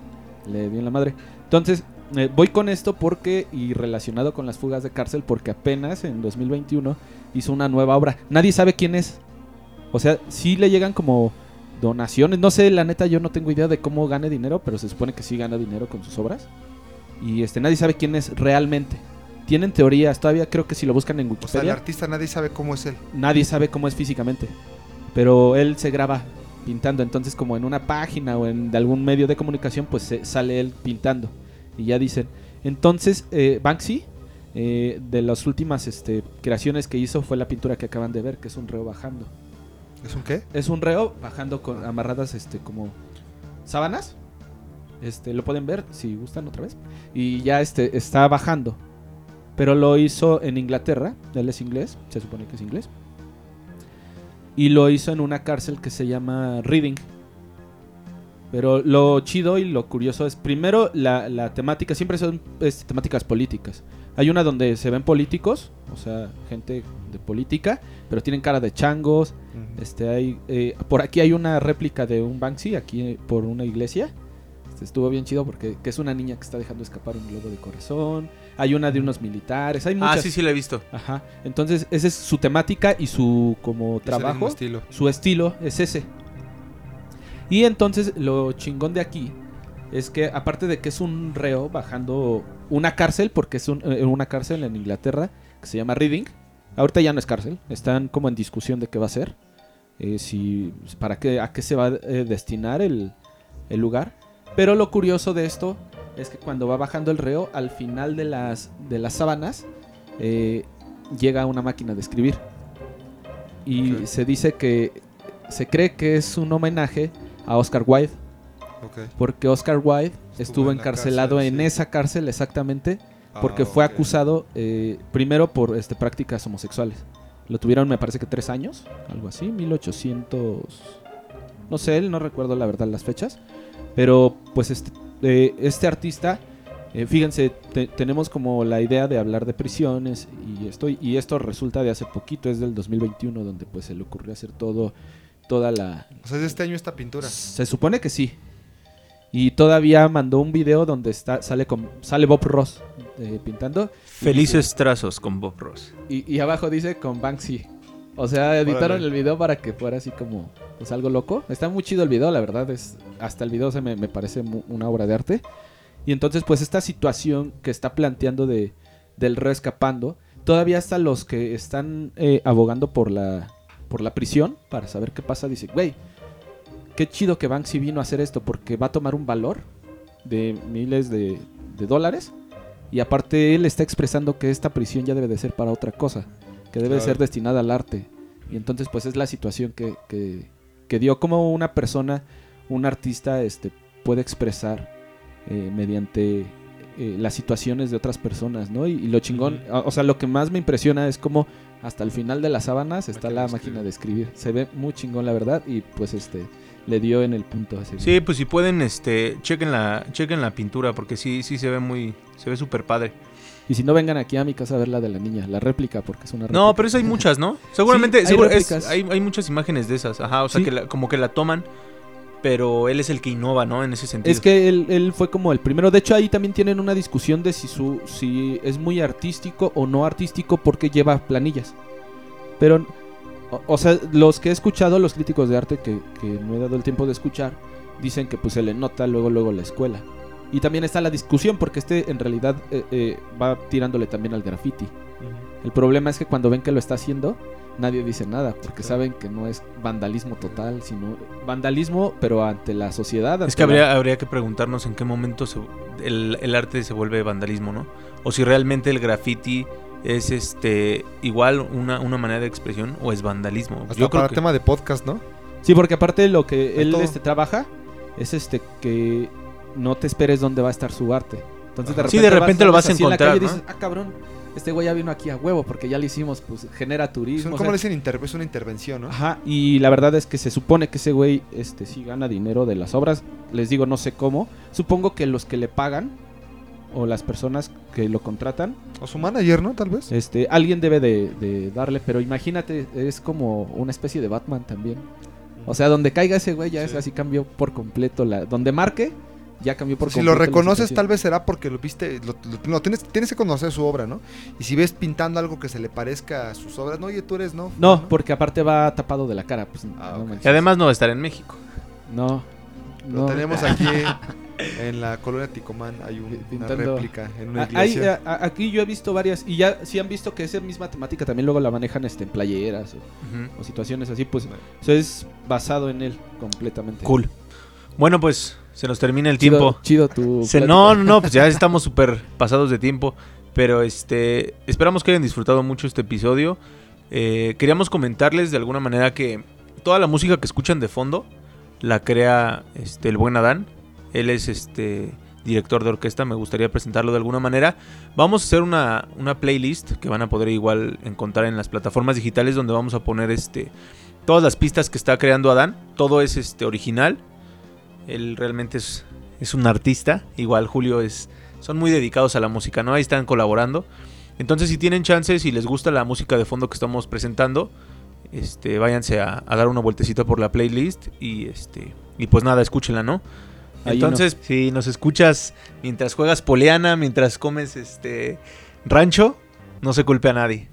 Le dio en la madre. Entonces, eh, voy con esto porque, y relacionado con las fugas de cárcel, porque apenas en 2021 hizo una nueva obra. Nadie sabe quién es. O sea, sí le llegan como donaciones. No sé, la neta, yo no tengo idea de cómo gane dinero, pero se supone que sí gana dinero con sus obras. Y este, nadie sabe quién es realmente. Tienen teorías, todavía creo que si lo buscan en O sea, el Wikipedia, artista nadie sabe cómo es él. nadie sabe cómo es físicamente. Pero él se graba pintando, entonces como en una página o en de algún medio de comunicación, pues se- sale él pintando. Y ya dicen. Entonces, eh, Banksy, eh, de las últimas este, creaciones que hizo fue la pintura que acaban de ver, que es un reo bajando. ¿Es un qué? Es un reo bajando con amarradas este como sábanas. Este, lo pueden ver si gustan otra vez. Y ya este está bajando. Pero lo hizo en Inglaterra. Él es inglés, se supone que es inglés. Y lo hizo en una cárcel que se llama Reading. Pero lo chido y lo curioso es, primero, la, temática, siempre son este, temáticas políticas. Hay una donde se ven políticos, o sea, gente de política, pero tienen cara de changos, este hay eh, por aquí hay una réplica de un Banksy aquí eh, por una iglesia. Este, estuvo bien chido porque que es una niña que está dejando escapar un globo de corazón. Hay una de unos militares. Hay muchas. Ah, sí, sí, la he visto. Ajá. Entonces esa es su temática y su como Es trabajo. estilo. Su estilo es ese. Y entonces lo chingón de aquí es que aparte de que es un reo bajando una cárcel, porque es un- eh, una cárcel en Inglaterra que se llama Reading. Ahorita ya no es cárcel, están como en discusión de qué va a ser, eh, si para qué a qué se va a eh, destinar el, el lugar. Pero lo curioso de esto es que cuando va bajando el reo, al final de las de las sábanas eh, llega una máquina de escribir y se dice que se cree que es un homenaje a Oscar Wilde Porque Oscar Wilde estuvo, en la encarcelado cárcel, en sí. esa cárcel exactamente porque Ah, fue ok. acusado eh, primero por este, prácticas homosexuales. Lo tuvieron, me parece que tres años, algo así, 1800. No sé, él no recuerdo la verdad las fechas. Pero pues este, eh, este artista, eh, fíjense, te- tenemos como la idea de hablar de prisiones y esto, y esto resulta de hace poquito, es del 2021, donde pues se le ocurrió hacer todo, toda la, O sea, es de este año esta pintura. se supone que sí. Y todavía mandó un video donde está sale con sale Bob Ross eh, pintando Felices trazos con Bob Ross. y, y abajo dice con Banksy. O sea, editaron Órale. el video para que fuera así como pues algo loco. Está muy chido el video, la verdad es hasta el video se me, me parece mu- una obra de arte. Y entonces pues esta situación que está planteando de del reo escapando, todavía hasta los que están eh, abogando por la por la prisión para saber qué pasa dicen, güey, qué chido que Banksy vino a hacer esto porque va a tomar un valor de miles de, de dólares y aparte él está expresando que esta prisión ya debe de ser para otra cosa, que debe de ser destinada al arte. Y entonces pues es la situación que, que, que dio como una persona, un artista este, puede expresar eh, mediante eh, las situaciones de otras personas, ¿no? Y, y lo chingón, o- o sea, lo que más me impresiona es como hasta el final de las sábanas está Máquina la de máquina escribir. de escribir. Se ve muy chingón, la verdad, y pues este le dio en el punto así. Sí, pues si pueden, este, chequen la, chequen la pintura, porque sí, sí se ve muy, se ve súper padre. Y si no vengan aquí a mi casa a ver la de la niña, la réplica, porque es una réplica. No, pero eso hay <laughs> muchas, ¿no? Seguramente, hay seguro es- réplicas. hay, hay muchas imágenes de esas, ajá, o sea, Sí. que la- como que la toman, pero él es el que innova, ¿no? En ese sentido. Es que él, él fue como el primero. De hecho, ahí también tienen una discusión de si su si es muy artístico o no artístico porque lleva planillas. Pero, o, o sea, los que he escuchado, los críticos de arte que, que no he dado el tiempo de escuchar, dicen que pues se le nota luego luego la escuela. Y también está la discusión porque este en realidad eh, eh, va tirándole también al graffiti. El problema es que cuando ven que lo está haciendo, nadie dice nada, porque saben que no es vandalismo total, sino vandalismo, pero ante la sociedad. Es que la- habría, habría que preguntarnos en qué momento se- el, el arte se vuelve vandalismo, ¿no? O si realmente el graffiti es este igual una, una manera de expresión o es vandalismo. Hasta Yo creo para que- tema de podcast, ¿no? Sí, porque aparte lo que De él todo. este, trabaja es este que no te esperes dónde va a estar su arte. Entonces de repente Sí, de repente lo vas a así en la encontrar, calle y ¿no? dices, ah, cabrón, este güey ya vino aquí a huevo porque ya le hicimos, pues genera turismo. ¿Cómo sea, le dicen? Inter- es una intervención, ¿no? Ajá, y la verdad es que se supone que ese güey este, sí gana dinero de las obras. Les digo, no sé cómo. Supongo que los que le pagan o las personas que lo contratan, O su manager, ¿no? Tal vez. este, alguien debe de, de darle. Pero imagínate, es como una especie de Batman también. O sea, donde caiga ese güey ya es Sí. así cambió por completo la... Donde marque, ya cambió por Si lo completo reconoces, tal vez será porque lo viste, lo, tienes, tienes que conocer su obra, ¿no? Y si ves pintando algo que se le parezca a sus obras, no, oye, tú eres, ¿no? No, porque aparte va tapado de la cara, pues Ah, no. Y además no va a estar en México. No. Lo no. tenemos aquí <laughs> en la colonia Ticomán, hay un- una réplica en una Ah, hay, iglesia. a- a- aquí yo he visto varias y ya sí han visto que esa misma temática también luego la manejan este, en playeras o, situaciones así, pues eso es basado en él completamente. Cool. Bueno, pues se nos termina el Chido- tiempo. Chido tu Se- no, no, no, pues ya estamos súper pasados de tiempo. Pero este, esperamos que hayan disfrutado mucho este episodio. Eh, queríamos comentarles de alguna manera que toda la música que escuchan de fondo la crea este, el buen Adán. Él es este director de orquesta, me gustaría presentarlo de alguna manera. Vamos a hacer una, una playlist que van a poder igual encontrar en las plataformas digitales donde vamos a poner este todas las pistas que está creando Adán. Todo es este original. Él realmente es, es un artista. Igual Julio es. Son muy dedicados a la música, ¿no? Ahí están colaborando. Entonces, si tienen chances y les gusta la música de fondo que estamos presentando, este, váyanse a, a dar una vueltecita por la playlist y este. Y pues nada, escúchenla, ¿no? Entonces, si nos escuchas mientras juegas poleana, mientras comes este rancho, no se culpe a nadie.